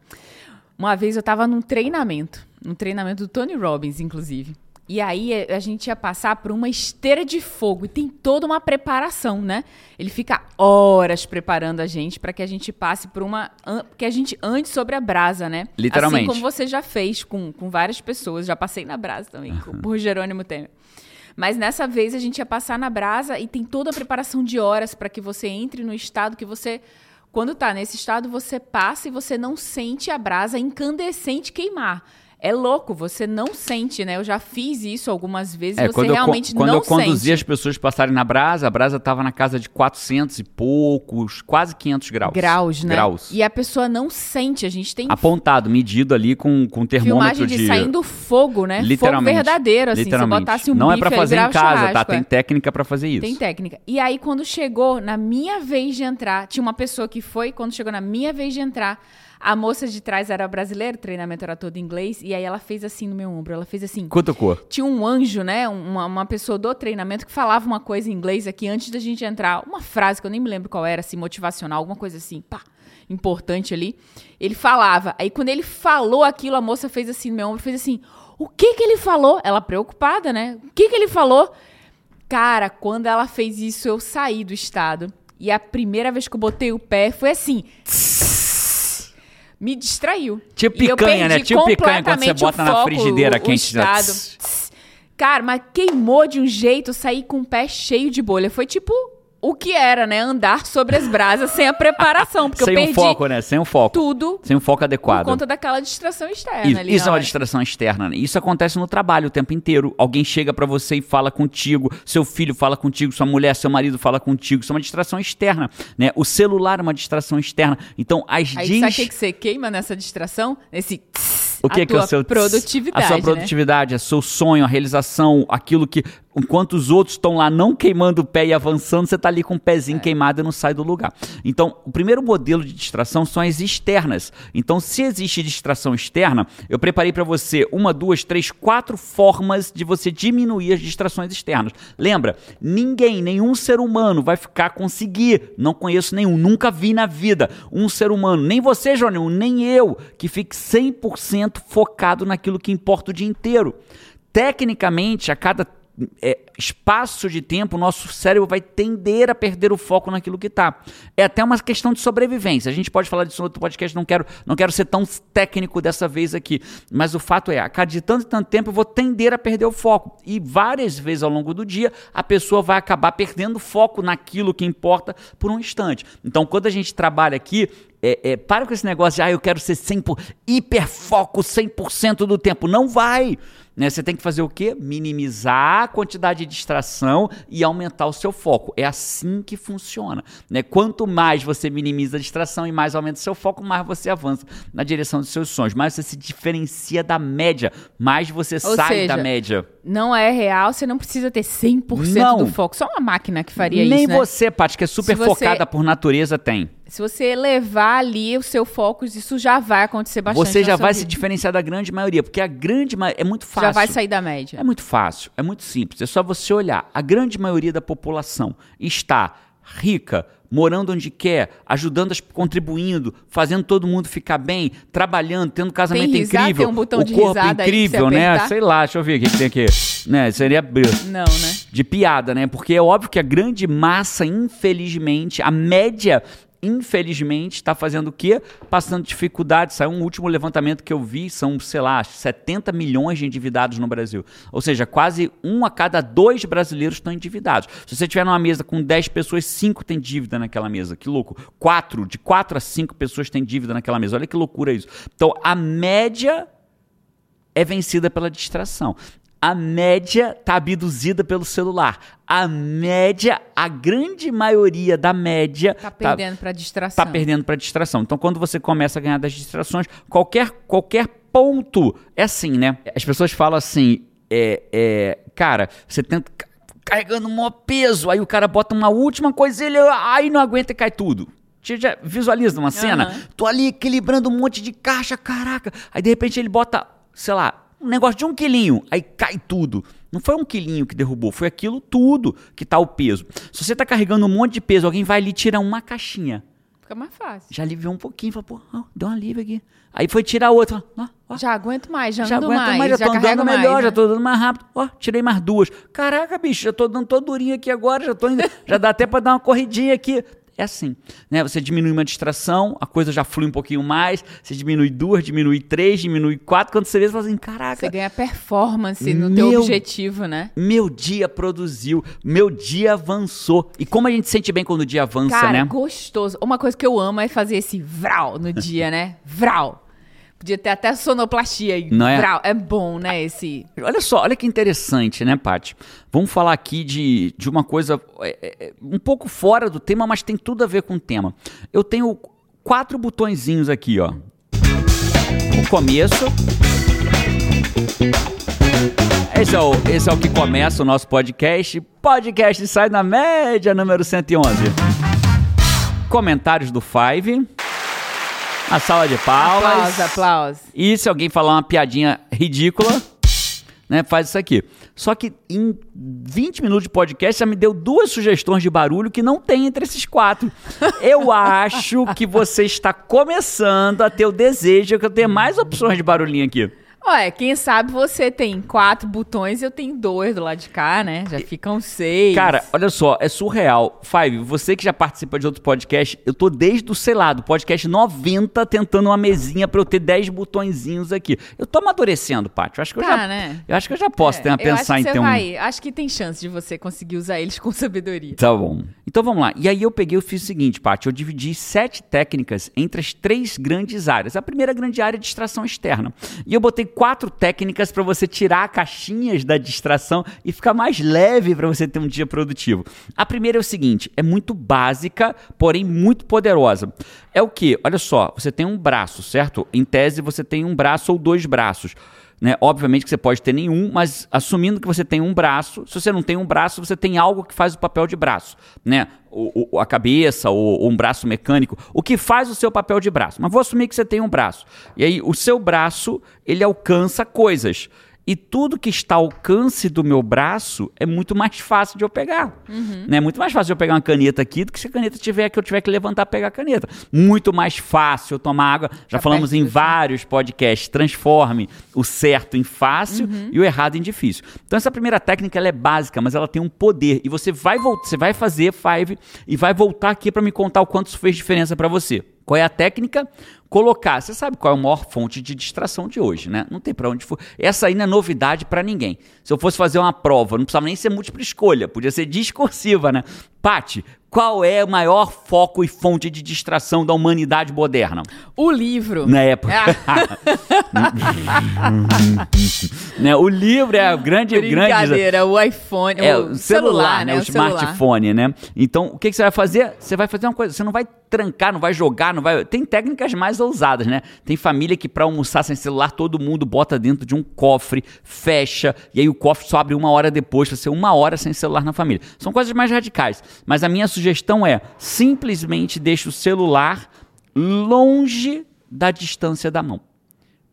[SPEAKER 2] Uma vez eu tava num treinamento, num treinamento do Tony Robbins, inclusive. E aí eh, a gente ia passar por uma esteira de fogo e tem toda uma preparação, né? Ele fica horas preparando a gente para que a gente passe por uma que a gente ande sobre a brasa, né?
[SPEAKER 1] Literalmente.
[SPEAKER 2] Assim como você já fez com, com várias pessoas, já passei na brasa também, com, [LAUGHS] por Jerônimo Temer. Mas nessa vez a gente ia passar na brasa e tem toda a preparação de horas para que você entre no estado que você. Quando tá nesse estado, você passa e você não sente a brasa incandescente queimar. É louco, você não sente, né? Eu já fiz isso algumas vezes e
[SPEAKER 1] É,
[SPEAKER 2] você
[SPEAKER 1] quando, eu, co-
[SPEAKER 2] realmente
[SPEAKER 1] quando
[SPEAKER 2] não
[SPEAKER 1] eu conduzi
[SPEAKER 2] sente.
[SPEAKER 1] as pessoas passarem na brasa, a brasa estava na casa de 400 e poucos, quase 500 graus.
[SPEAKER 2] Graus, né?
[SPEAKER 1] Graus.
[SPEAKER 2] E a pessoa não sente. A gente tem
[SPEAKER 1] Apontado, medido ali com, com termômetro
[SPEAKER 2] de,
[SPEAKER 1] de...
[SPEAKER 2] saindo fogo, né?
[SPEAKER 1] Literalmente.
[SPEAKER 2] Fogo verdadeiro, assim.
[SPEAKER 1] literalmente.
[SPEAKER 2] Se botasse um
[SPEAKER 1] Não é
[SPEAKER 2] ali,
[SPEAKER 1] fazer em casa, tá? Tem
[SPEAKER 2] é.
[SPEAKER 1] técnica pra fazer isso.
[SPEAKER 2] Tem técnica. E aí, quando chegou na minha vez de entrar, tinha uma pessoa que foi, quando chegou na minha vez de entrar, a moça de trás era brasileira, o treinamento era todo em inglês, e aí ela fez assim no meu ombro, ela fez assim.
[SPEAKER 1] Cutucou.
[SPEAKER 2] Tinha um anjo, né? Uma, uma pessoa do treinamento que falava uma coisa em inglês aqui antes da gente entrar. Uma frase que eu nem me lembro qual era, assim, motivacional, alguma coisa assim, pá, importante ali. Ele falava. Aí quando ele falou aquilo, a moça fez assim no meu ombro, fez assim: O que que ele falou? Ela preocupada, né? O que que ele falou? Cara, quando ela fez isso, eu saí do estado. E a primeira vez que eu botei o pé foi assim. Me distraiu.
[SPEAKER 1] Tipo picanha, né? Tipo picanha quando você bota
[SPEAKER 2] o
[SPEAKER 1] na
[SPEAKER 2] foco,
[SPEAKER 1] frigideira quente, já-
[SPEAKER 2] estado. Cara, mas queimou de um jeito, saí com o pé cheio de bolha. Foi tipo o que era, né? Andar sobre as brasas sem a preparação. Porque
[SPEAKER 1] Sem
[SPEAKER 2] eu
[SPEAKER 1] um
[SPEAKER 2] perdi
[SPEAKER 1] foco, né? Sem um foco.
[SPEAKER 2] tudo
[SPEAKER 1] Sem um foco
[SPEAKER 2] por
[SPEAKER 1] adequado.
[SPEAKER 2] conta daquela distração externa
[SPEAKER 1] Isso,
[SPEAKER 2] ali.
[SPEAKER 1] isso é uma distração externa. né? Isso acontece no trabalho o tempo inteiro. Alguém chega pra você e fala contigo, seu filho fala contigo, sua mulher, seu marido fala contigo. Isso é uma distração externa, né? O celular é uma distração externa. Então, as
[SPEAKER 2] Aí
[SPEAKER 1] dis...
[SPEAKER 2] sabe o que, que você queima nessa distração? Nesse tss,
[SPEAKER 1] O que,
[SPEAKER 2] a
[SPEAKER 1] que é o
[SPEAKER 2] tua
[SPEAKER 1] seu
[SPEAKER 2] produtividade,
[SPEAKER 1] A sua
[SPEAKER 2] né?
[SPEAKER 1] produtividade, é seu sonho, a realização, aquilo que enquanto os outros estão lá não queimando o pé e avançando, você tá ali com o
[SPEAKER 2] É.
[SPEAKER 1] pezinho queimado e não sai do lugar. Então, o primeiro modelo de distração são as externas. Então, se existe distração externa, eu preparei para você uma, duas, três, quatro formas de você diminuir as distrações externas. Lembra? Ninguém, nenhum ser humano vai ficar conseguir. Não conheço nenhum, nunca vi na vida um ser humano, nem você, Jônio, nem eu, que fique 100% focado naquilo que importa o dia inteiro. Tecnicamente, a cada é, espaço de tempo, o nosso cérebro vai tender a perder o foco naquilo que está. É até uma questão de sobrevivência. A gente pode falar disso no outro podcast, não quero, não quero ser tão técnico dessa vez aqui. Mas o fato é, a cada de tanto e tanto tempo eu vou tender a perder o foco. E várias vezes ao longo do dia, a pessoa vai acabar perdendo foco naquilo que importa por um instante. Então, quando a gente trabalha aqui, é, é, para com esse negócio de, ah, eu quero ser 100%, hiperfoco 100% do tempo. Não vai! Né? Você tem que fazer o quê? Minimizar a quantidade de distração e aumentar o seu foco. É assim que funciona. Né? Quanto mais você minimiza a distração e mais aumenta o seu foco, mais você avança na direção dos seus sonhos. Mais você se diferencia da média, mais você
[SPEAKER 2] Ou
[SPEAKER 1] sai
[SPEAKER 2] seja,
[SPEAKER 1] da média.
[SPEAKER 2] Não é real, você não precisa ter 100%
[SPEAKER 1] Não.
[SPEAKER 2] do foco. Só uma máquina que faria
[SPEAKER 1] Nem
[SPEAKER 2] isso, né?
[SPEAKER 1] você, Paty, que é super
[SPEAKER 2] Se você-
[SPEAKER 1] focada por natureza, tem.
[SPEAKER 2] Se você elevar ali o seu foco, isso já vai acontecer bastante
[SPEAKER 1] Você já vai se
[SPEAKER 2] vida.
[SPEAKER 1] diferenciar da grande maioria, porque a grande maioria é muito fácil.
[SPEAKER 2] Já vai sair da média.
[SPEAKER 1] É muito fácil, é muito simples. É só você olhar. A grande maioria da população está rica, morando onde quer, ajudando, as, contribuindo, fazendo todo mundo ficar bem, trabalhando, tendo um casamento
[SPEAKER 2] Tem risada?
[SPEAKER 1] incrível,
[SPEAKER 2] Tem um botão
[SPEAKER 1] o
[SPEAKER 2] de
[SPEAKER 1] corpo incrível, né? Sei lá, deixa eu ver o que, que tem aqui. né? Seria
[SPEAKER 2] Não, né?
[SPEAKER 1] de piada, né? Porque é óbvio que a grande massa, infelizmente, a média, infelizmente, está fazendo o quê? Passando dificuldade. Saiu um último levantamento que eu vi, são, sei lá, 70 milhões de endividados no Brasil. Ou seja, quase um a cada dois brasileiros estão endividados. Se você tiver numa mesa com 10 pessoas, 5 têm dívida naquela mesa. Que louco. 4, de 4 a 5 pessoas têm dívida naquela mesa. Olha que loucura isso. Então, a média é vencida pela distração. A média está abduzida pelo celular. A média, a grande maioria da média
[SPEAKER 2] Tá perdendo pra distração.
[SPEAKER 1] tá perdendo para distração. Então, quando você começa a ganhar das distrações, qualquer, qualquer ponto é assim, né? As pessoas falam assim, é, é, cara, você tenta ca- carregando um maior peso, aí o cara bota uma última coisa, ele aí não aguenta e cai tudo. Já visualiza uma cena?
[SPEAKER 2] Aham.
[SPEAKER 1] Tô ali equilibrando um monte de caixa, caraca. Aí de repente ele bota, sei lá, um negócio de um quilinho, aí cai tudo. Não foi um quilinho que derrubou, foi aquilo tudo que tá o peso. Se você tá carregando um monte de peso, alguém vai ali e tira uma caixinha.
[SPEAKER 2] Fica mais fácil.
[SPEAKER 1] Já aliviou um pouquinho, falou, pô, ó, deu um alívio aqui. Aí foi tirar outra,
[SPEAKER 2] Já aguento mais, já,
[SPEAKER 1] já
[SPEAKER 2] ando
[SPEAKER 1] aguento
[SPEAKER 2] mais,
[SPEAKER 1] mais, já tô
[SPEAKER 2] carrego
[SPEAKER 1] andando
[SPEAKER 2] mais,
[SPEAKER 1] melhor,
[SPEAKER 2] né?
[SPEAKER 1] já tô andando mais rápido. Ó, tirei mais duas. Caraca, bicho, já tô dando todo durinho aqui agora, já tô indo, já dá até pra dar uma corridinha aqui. É assim, né? Você diminui uma distração, a coisa já flui um pouquinho mais, você diminui duas, diminui três, diminui quatro, quando você vê, você fala assim, caraca,
[SPEAKER 2] Você ganha performance no teu
[SPEAKER 1] Meu-
[SPEAKER 2] objetivo, né?
[SPEAKER 1] meu dia produziu, meu dia avançou. E como a gente se sente bem quando o dia avança,
[SPEAKER 2] Cara,
[SPEAKER 1] né?
[SPEAKER 2] gostoso. Uma coisa que eu amo é fazer esse vral no dia, né? Vral. Podia ter até sonoplastia aí.
[SPEAKER 1] Não é?
[SPEAKER 2] É bom, né? Esse.
[SPEAKER 1] Olha só, olha que interessante, né, Paty? Vamos falar aqui de, de uma coisa é, é, um pouco fora do tema, mas tem tudo a ver com o tema. Eu tenho quatro botõezinhos aqui, ó. O começo. Esse é, o, esse é o que começa o nosso podcast. Podcast sai na média, número 111. Comentários do Five. A sala de palmas.
[SPEAKER 2] Aplausos, aplausos.
[SPEAKER 1] E se alguém falar uma piadinha ridícula, né, faz isso aqui. Só que em 20 minutos de podcast já me deu duas sugestões de barulho que não tem entre esses quatro. [LAUGHS] Eu acho que você está começando a ter o desejo que eu tenha mais opções de barulhinho aqui.
[SPEAKER 2] Ué, quem sabe você tem quatro botões e eu tenho dois do lado de cá, né? Já ficam seis.
[SPEAKER 1] Cara, olha só, é surreal. Five, você que já participa de outros podcasts, eu tô desde o, sei lá, do podcast 90 tentando uma mesinha pra eu ter 10 botõezinhos aqui. Eu tô amadurecendo, Paty. Eu acho que eu
[SPEAKER 2] Tá,
[SPEAKER 1] já.
[SPEAKER 2] né?
[SPEAKER 1] Eu acho que eu já posso
[SPEAKER 2] É,
[SPEAKER 1] ter,
[SPEAKER 2] eu
[SPEAKER 1] pensar em ter um.
[SPEAKER 2] vai, Acho que tem chance de você conseguir usar eles [LAUGHS] com sabedoria.
[SPEAKER 1] Tá bom. Então vamos lá. E aí eu peguei e fiz o seguinte, Paty. Eu dividi sete técnicas entre as três grandes áreas. A primeira grande área é distração externa. E eu botei quatro técnicas para você tirar caixinhas da distração e ficar mais leve para você ter um dia produtivo. A primeira é o seguinte: é muito básica, porém muito poderosa. É o que? Olha só, você tem um braço, certo? Em tese, você tem um braço ou dois braços. Né? Obviamente que você pode ter nenhum, mas assumindo que você tem um braço, se você não tem um braço, você tem algo que faz o papel de braço, né? O, o- a cabeça ou, ou um braço mecânico, o que faz o seu papel de braço. Mas vou assumir que você tem um braço. E aí o seu braço, ele alcança coisas. E tudo que está ao alcance do meu braço é muito mais fácil de eu pegar. Né? É muito mais fácil de eu pegar uma caneta aqui do que se a caneta tiver que eu tiver que levantar e pegar a caneta. Muito mais fácil eu tomar água. Já
[SPEAKER 2] Tá
[SPEAKER 1] falamos em vários podcasts. Transforme o certo em fácil e o errado em difícil. Então essa primeira técnica ela é básica, mas ela tem um poder. E você vai voltar, você vai fazer five e vai voltar aqui para me contar o quanto isso fez diferença para você. Qual é a técnica? Colocar. Você sabe qual é a maior fonte de distração de hoje, né? Não tem para onde for. Essa aí não é novidade para ninguém. Se eu fosse fazer uma prova, não precisava nem ser múltipla escolha, podia ser discursiva, né? Pati, qual é o maior foco e fonte de distração da humanidade moderna?
[SPEAKER 2] O livro.
[SPEAKER 1] Na época.
[SPEAKER 2] Ah, [LAUGHS]
[SPEAKER 1] né? O livro é a grande, grande
[SPEAKER 2] brincadeira, o iPhone,
[SPEAKER 1] é,
[SPEAKER 2] o celular, né?
[SPEAKER 1] O,
[SPEAKER 2] celular.
[SPEAKER 1] smartphone, né? Então, o que, que você vai fazer? Você vai fazer uma coisa, você não vai trancar, não vai jogar, não vai. Tem técnicas mais ousadas, né? Tem família que, para almoçar sem celular, todo mundo bota dentro de um cofre, fecha, e aí o cofre só abre uma hora depois, pra ser uma hora sem celular na família. São coisas mais radicais. Mas a minha sugestão é simplesmente deixe o celular longe da distância da mão.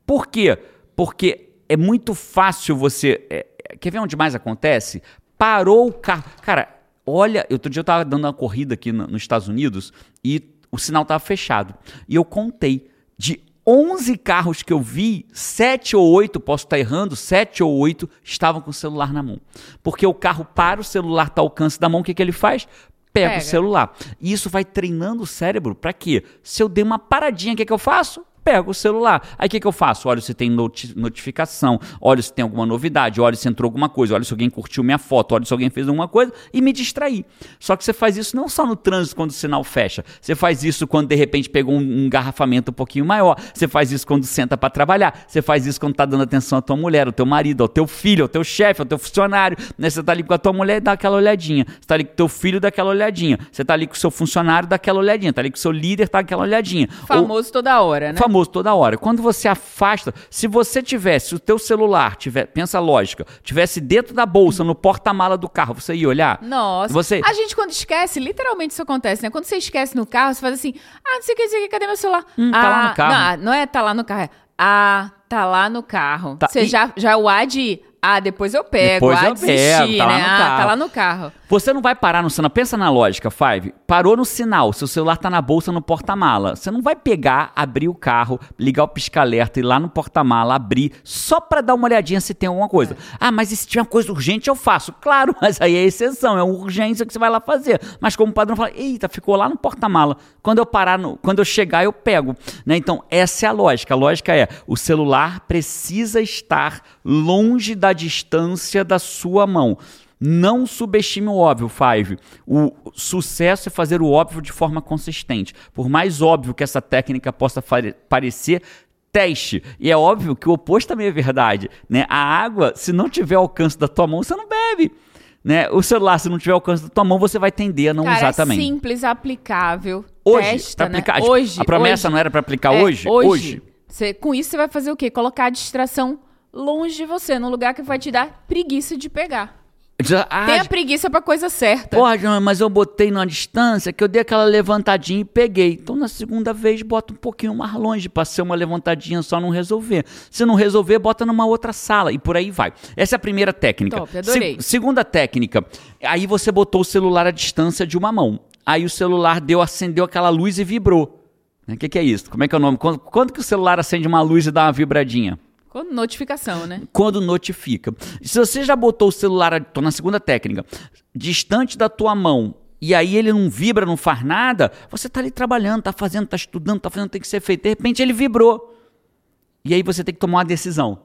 [SPEAKER 1] Por quê? Porque é muito fácil você. é, é, quer ver onde mais acontece? Parou o carro. Cara, olha, outro dia eu tava dando uma corrida aqui no- nos Estados Unidos e o sinal tava fechado. E eu contei. De 11 carros que eu vi, 7 ou 8, posso estar errando, 7 ou 8 estavam com o celular na mão. Porque o carro para, o celular está ao alcance da mão, o que, que ele faz? Pega,
[SPEAKER 2] Pega.
[SPEAKER 1] o celular. E isso vai treinando o cérebro para quê? Se eu der uma paradinha, o que, que eu faço? Pego o celular. Aí o que, que eu faço? Olho se tem noti- notificação, olho se tem alguma novidade, olho se entrou alguma coisa, olho se alguém curtiu minha foto, olho se alguém fez alguma coisa e me distrair. Só que você faz isso não só no trânsito quando o sinal fecha. Você faz isso quando de repente pegou um, um engarrafamento um pouquinho maior. Você faz isso quando senta para trabalhar. Você faz isso quando tá dando atenção à tua mulher, ao teu marido, ao teu filho, ao teu chefe, ao teu funcionário. Né? Você tá ali com a tua mulher e dá aquela olhadinha. Você tá ali com o teu filho, dá aquela olhadinha. Você tá ali com o seu funcionário, dá aquela olhadinha. Tá ali com o seu líder, dá aquela olhadinha. Ou-
[SPEAKER 2] Famoso toda hora, né?
[SPEAKER 1] famoso toda hora. Quando você afasta, se você tivesse o teu celular, tiver, pensa a lógica, tivesse dentro da bolsa, no porta-mala do carro, você ia olhar?
[SPEAKER 2] Nossa.
[SPEAKER 1] Você
[SPEAKER 2] A gente, quando esquece, literalmente isso acontece, né? Quando você esquece no carro, você faz assim: ah, não sei o que, não sei o que, cadê meu celular?
[SPEAKER 1] Hum, tá
[SPEAKER 2] ah,
[SPEAKER 1] lá no carro.
[SPEAKER 2] Não, não é tá lá no carro, é ah, tá lá no carro.
[SPEAKER 1] Tá,
[SPEAKER 2] Você
[SPEAKER 1] e-
[SPEAKER 2] já, já o A de ah, depois eu pego,
[SPEAKER 1] Depois
[SPEAKER 2] ah,
[SPEAKER 1] eu
[SPEAKER 2] desistir,
[SPEAKER 1] pego, tá lá
[SPEAKER 2] né?
[SPEAKER 1] no
[SPEAKER 2] ah,
[SPEAKER 1] carro.
[SPEAKER 2] tá lá no carro.
[SPEAKER 1] Você não vai parar no sinal. Pensa na lógica, Five. Parou no sinal, seu celular tá na bolsa no porta-mala. Você não vai pegar, abrir o carro, ligar o pisca-alerta, ir lá no porta-mala, abrir, só pra dar uma olhadinha se tem alguma coisa. Ah, mas e se tiver uma coisa urgente, eu faço. Claro, [LAUGHS] mas aí é exceção, é uma urgência que você vai lá fazer. Mas como o padrão fala, eita, ficou lá no porta-mala. Quando eu parar, no- quando eu chegar, eu pego. Né? Então, essa é a lógica. A lógica é, o celular precisa estar longe da distância da sua mão. Não subestime o óbvio, Five. O sucesso é fazer o óbvio de forma consistente. Por mais óbvio que essa técnica possa parecer, teste. E é óbvio que o oposto também é verdade. Né? A água, se não tiver alcance da tua mão, você não bebe. Né? O celular, se não tiver alcance da tua mão, você vai tender a não
[SPEAKER 2] Cara,
[SPEAKER 1] usar
[SPEAKER 2] é
[SPEAKER 1] também.
[SPEAKER 2] simples, aplicável.
[SPEAKER 1] Hoje,
[SPEAKER 2] testa,
[SPEAKER 1] pra aplicar,
[SPEAKER 2] né? Hoje.
[SPEAKER 1] a promessa
[SPEAKER 2] hoje.
[SPEAKER 1] não era para aplicar
[SPEAKER 2] É,
[SPEAKER 1] hoje?
[SPEAKER 2] Hoje. Você- com isso, você vai fazer o quê? Colocar a distração longe de você, num lugar que vai te dar preguiça de pegar.
[SPEAKER 1] Ah,
[SPEAKER 2] Tenha preguiça pra coisa certa.
[SPEAKER 1] Porra, João, mas eu botei numa distância que eu dei aquela levantadinha e peguei. Então na segunda vez bota um pouquinho mais longe pra ser uma levantadinha só não resolver. Se não resolver, bota numa outra sala e por aí vai. Essa é a primeira técnica.
[SPEAKER 2] Top, adorei.
[SPEAKER 1] Se- segunda técnica, aí você botou o celular à distância de uma mão. Aí o celular deu, acendeu aquela luz e vibrou. O que, que é isso? Como é que é o nome? Quando, quando que o celular acende uma luz e dá uma vibradinha?
[SPEAKER 2] Com notificação, né?
[SPEAKER 1] quando notifica. Se você já botou o celular, tô na segunda técnica, distante da tua mão, e aí ele não vibra, não faz nada, você tá ali trabalhando, tá fazendo, tá estudando, tá fazendo, tem que ser feito. De repente ele vibrou. E aí você tem que tomar uma decisão.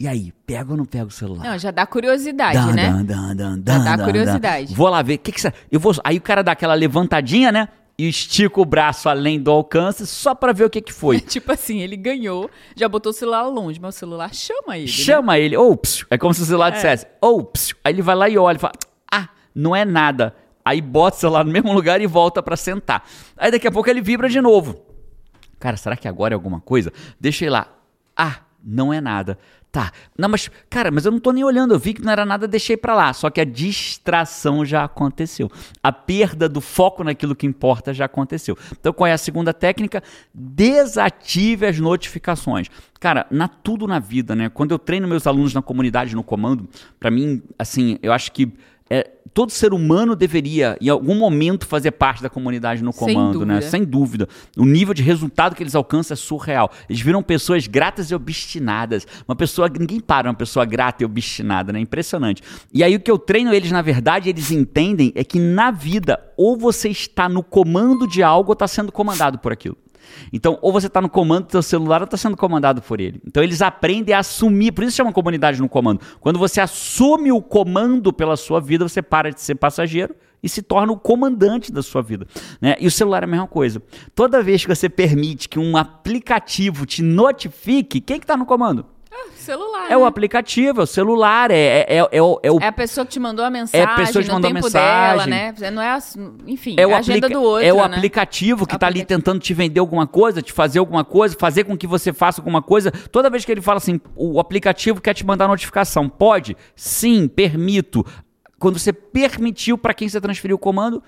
[SPEAKER 1] E aí, pega ou não pega o celular?
[SPEAKER 2] Não, já dá curiosidade,
[SPEAKER 1] Dan,
[SPEAKER 2] né?
[SPEAKER 1] dan, dan,
[SPEAKER 2] Já dá curiosidade.
[SPEAKER 1] Vou lá ver. Que que você... eu vou... Aí o cara dá aquela levantadinha, né? E estica o braço além do alcance só pra ver o que, que foi. [LAUGHS]
[SPEAKER 2] tipo assim, ele ganhou, já botou o celular longe, mas o celular chama ele. né?
[SPEAKER 1] Chama ele, ou psiu, é como se o celular dissesse, ou psiu. Aí ele vai lá e olha e fala, ah, não é nada. Aí bota o celular no mesmo lugar e volta pra sentar. Aí daqui a pouco ele vibra de novo. Cara, será que agora é alguma coisa? Deixa ele lá. Ah, não é nada. Tá. Não, mas, cara, mas eu não tô nem olhando. Eu vi que não era nada, deixei pra lá. Só que a distração já aconteceu. A perda do foco naquilo que importa já aconteceu. Então, qual é a segunda técnica? Desative as notificações. Cara, na tudo na vida, né? Quando eu treino meus alunos na comunidade, no comando, pra mim, assim, eu acho que é, todo ser humano deveria, em algum momento, fazer parte da comunidade no
[SPEAKER 2] Sem
[SPEAKER 1] comando, né?
[SPEAKER 2] dúvida.
[SPEAKER 1] Sem dúvida. O nível de resultado que eles alcançam é surreal. Eles viram pessoas gratas e obstinadas. Uma pessoa. Ninguém para uma pessoa grata e obstinada, né? Impressionante. E aí o que eu treino eles, na verdade, eles entendem é que na vida, ou você está no comando de algo ou está sendo comandado por aquilo. Então, ou você está no comando do seu celular ou está sendo comandado por ele. Então, eles aprendem a assumir, por isso chama comunidade no comando. Quando você assume o comando pela sua vida, você para de ser passageiro e se torna o comandante da sua vida. Né? E o celular é a mesma coisa. Toda vez que você permite que um aplicativo te notifique, quem que está no comando?
[SPEAKER 2] Celular.
[SPEAKER 1] É o
[SPEAKER 2] né?
[SPEAKER 1] aplicativo, é o celular, é, é, é, é o, é o
[SPEAKER 2] É a pessoa que te mandou a mensagem,
[SPEAKER 1] pessoa que te
[SPEAKER 2] no
[SPEAKER 1] mandou a
[SPEAKER 2] tempo
[SPEAKER 1] mensagem.
[SPEAKER 2] dela, né? Não é, a- enfim,
[SPEAKER 1] É o,
[SPEAKER 2] a agenda do outro,
[SPEAKER 1] é o
[SPEAKER 2] né?
[SPEAKER 1] aplicativo que está ali
[SPEAKER 2] Aplicativo.
[SPEAKER 1] tentando te vender alguma coisa, te fazer alguma coisa, fazer com que você faça alguma coisa. Toda vez que ele fala assim, o aplicativo quer te mandar notificação. Pode? Sim, permito. Quando você permitiu para quem você transferiu o comando,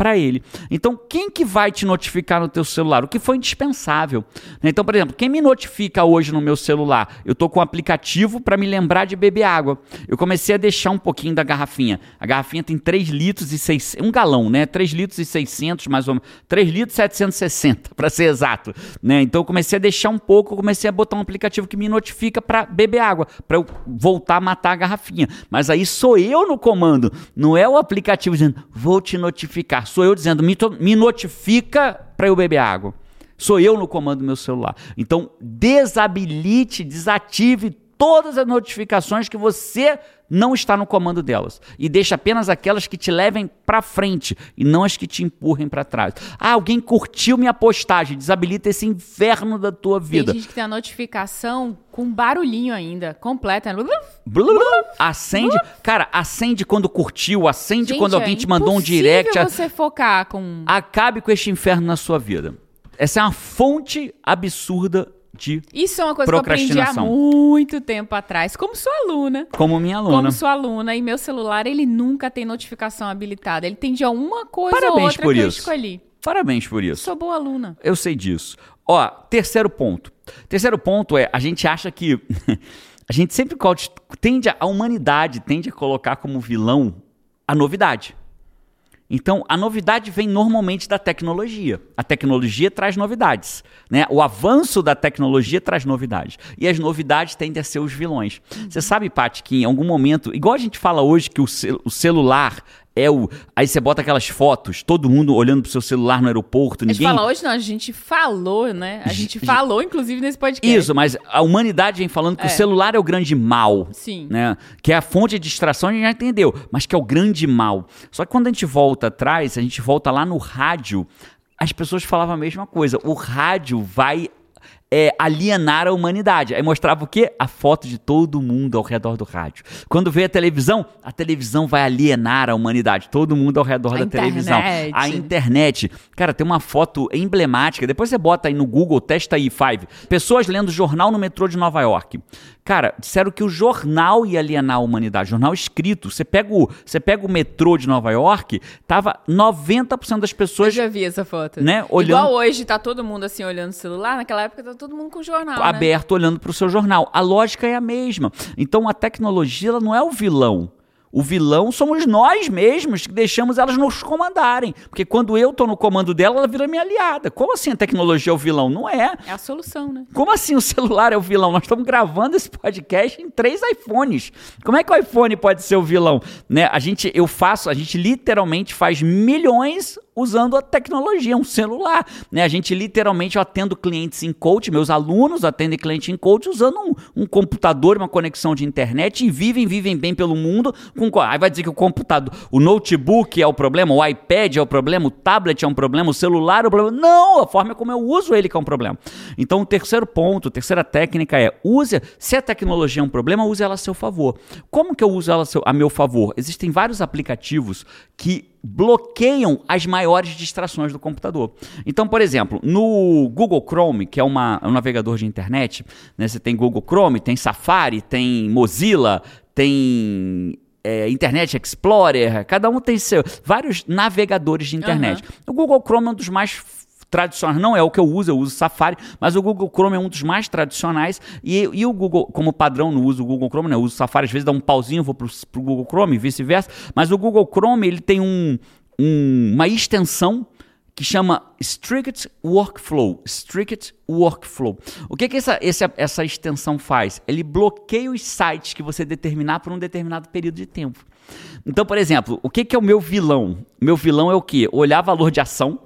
[SPEAKER 1] para ele. Então, quem que vai te notificar no teu celular? O que foi indispensável. né? Então, por exemplo, quem me notifica hoje no meu celular? Eu tô com um aplicativo para me lembrar de beber água. Eu comecei a deixar um pouquinho da garrafinha. A garrafinha tem 3 litros e 600, um galão, né? 3 litros e 600 mais ou menos, 3 litros e 760, [LAUGHS] para ser exato, né? Então eu comecei a deixar um pouco, comecei a botar um aplicativo que me notifica para beber água, para eu voltar a matar a garrafinha. Mas aí sou eu no comando, não é o aplicativo dizendo, vou te notificar. Sou eu dizendo, me, me notifica para eu beber água. Sou eu no comando do meu celular. Então, desabilite, desative todas as notificações que você não está no comando delas e deixe apenas aquelas que te levem para frente e não as que te empurrem para trás. Ah, alguém curtiu minha postagem, desabilita esse inferno da tua
[SPEAKER 2] Tem
[SPEAKER 1] vida.
[SPEAKER 2] gente que tem a notificação com barulhinho ainda, completa.
[SPEAKER 1] Acende, cara, acende quando curtiu, acende
[SPEAKER 2] Gente,
[SPEAKER 1] quando alguém
[SPEAKER 2] é
[SPEAKER 1] te mandou um direct.
[SPEAKER 2] você focar com...
[SPEAKER 1] Acabe com este inferno na sua vida. Essa é uma fonte absurda de
[SPEAKER 2] Isso é uma coisa que eu aprendi há muito tempo atrás, como sua aluna.
[SPEAKER 1] como minha aluna.
[SPEAKER 2] Como sua aluna, e meu celular, ele nunca tem notificação habilitada. Ele tem de alguma coisa ou
[SPEAKER 1] Parabéns
[SPEAKER 2] outra
[SPEAKER 1] por
[SPEAKER 2] que eu
[SPEAKER 1] isso.
[SPEAKER 2] escolhi.
[SPEAKER 1] Parabéns por isso.
[SPEAKER 2] Sou boa aluna.
[SPEAKER 1] Eu sei disso. Ó, terceiro ponto. Terceiro ponto é, a gente acha que [LAUGHS] a gente sempre tende a, a humanidade tende a colocar como vilão a novidade. Então, a novidade vem normalmente da tecnologia. A tecnologia traz novidades, né? O avanço da tecnologia traz novidades. E as novidades tendem a ser os vilões. Você sabe, Paty, que em algum momento, igual a gente fala hoje que o, cel- o celular é o. Aí você bota aquelas fotos, todo mundo olhando pro seu celular no aeroporto,
[SPEAKER 2] A gente
[SPEAKER 1] ninguém.
[SPEAKER 2] fala hoje, não, a gente falou, né? A gente falou, inclusive, nesse podcast.
[SPEAKER 1] Isso, mas a humanidade vem falando que
[SPEAKER 2] É.
[SPEAKER 1] o celular é o grande mal.
[SPEAKER 2] Sim.
[SPEAKER 1] Né? Que é a fonte de distração, a gente já entendeu, mas que é o grande mal. Só que quando a gente volta atrás, a gente volta lá no rádio, as pessoas falavam a mesma coisa. O rádio vai é, alienar a humanidade. Aí mostrava o quê? A foto de todo mundo ao redor do rádio. Quando veio a televisão, a televisão vai alienar a humanidade. Todo mundo ao redor
[SPEAKER 2] A
[SPEAKER 1] da televisão.
[SPEAKER 2] internet.
[SPEAKER 1] A internet. Cara, tem uma foto emblemática. Depois você bota aí no Google, testa aí, Five. Pessoas lendo jornal no metrô de Nova York. Cara, disseram que o jornal ia alienar a humanidade. Jornal escrito. Você pega o, você pega o metrô de Nova York, tava 90% das
[SPEAKER 2] Eu
[SPEAKER 1] pessoas
[SPEAKER 2] já vi essa foto.
[SPEAKER 1] Né, olhando-
[SPEAKER 2] Igual hoje, tá todo mundo assim olhando o celular. Naquela época tá todo mundo com jornal, né?
[SPEAKER 1] aberto olhando para o seu jornal. A lógica é a mesma. Então a tecnologia ela não é o vilão. O vilão somos nós mesmos que deixamos elas nos comandarem. Porque quando eu tô no comando dela, ela vira minha aliada. Como assim a tecnologia é o vilão? Não é.
[SPEAKER 2] É a solução, né?
[SPEAKER 1] Como assim o celular é o vilão? Nós estamos gravando esse podcast em três iPhones. Como é que o iPhone pode ser o vilão? Né? A gente, eu faço, a gente literalmente faz milhões usando a tecnologia, um celular. Né? A gente literalmente eu atendo clientes em coach, meus alunos atendem cliente em coach usando um, um computador, uma conexão de internet e vivem, vivem bem pelo mundo. Com, aí vai dizer que o computador, o notebook é o problema, o iPad é o problema, o tablet é um problema, o celular é o problema. Não, a forma como eu uso ele que é um problema. Então, o terceiro ponto, a terceira técnica é use, se a tecnologia é um problema, use ela a seu favor. Como que eu uso ela a, meu favor? Existem vários aplicativos que bloqueiam as maiores distrações do computador. Então, por exemplo, no Google Chrome, que é uma, um navegador de internet, né, você tem Google Chrome, tem Safari, tem Mozilla, tem é, Internet Explorer, cada um tem seu, vários navegadores de internet. Uhum. O Google Chrome é um dos mais tradicionais, não é o que eu uso, eu uso Safari, mas o Google Chrome é um dos mais tradicionais e, e o Google, como padrão, não uso o Google Chrome, né? eu uso Safari, às vezes dá um pauzinho, vou para o Google Chrome vice-versa, mas o Google Chrome ele tem um, um, uma extensão que chama Strict Workflow. Strict Workflow. O que, que essa, essa, essa extensão faz? Ele bloqueia os sites que você determinar por um determinado período de tempo. Então, por exemplo, o que, que é o meu vilão? Meu vilão é o quê? Olhar valor de ação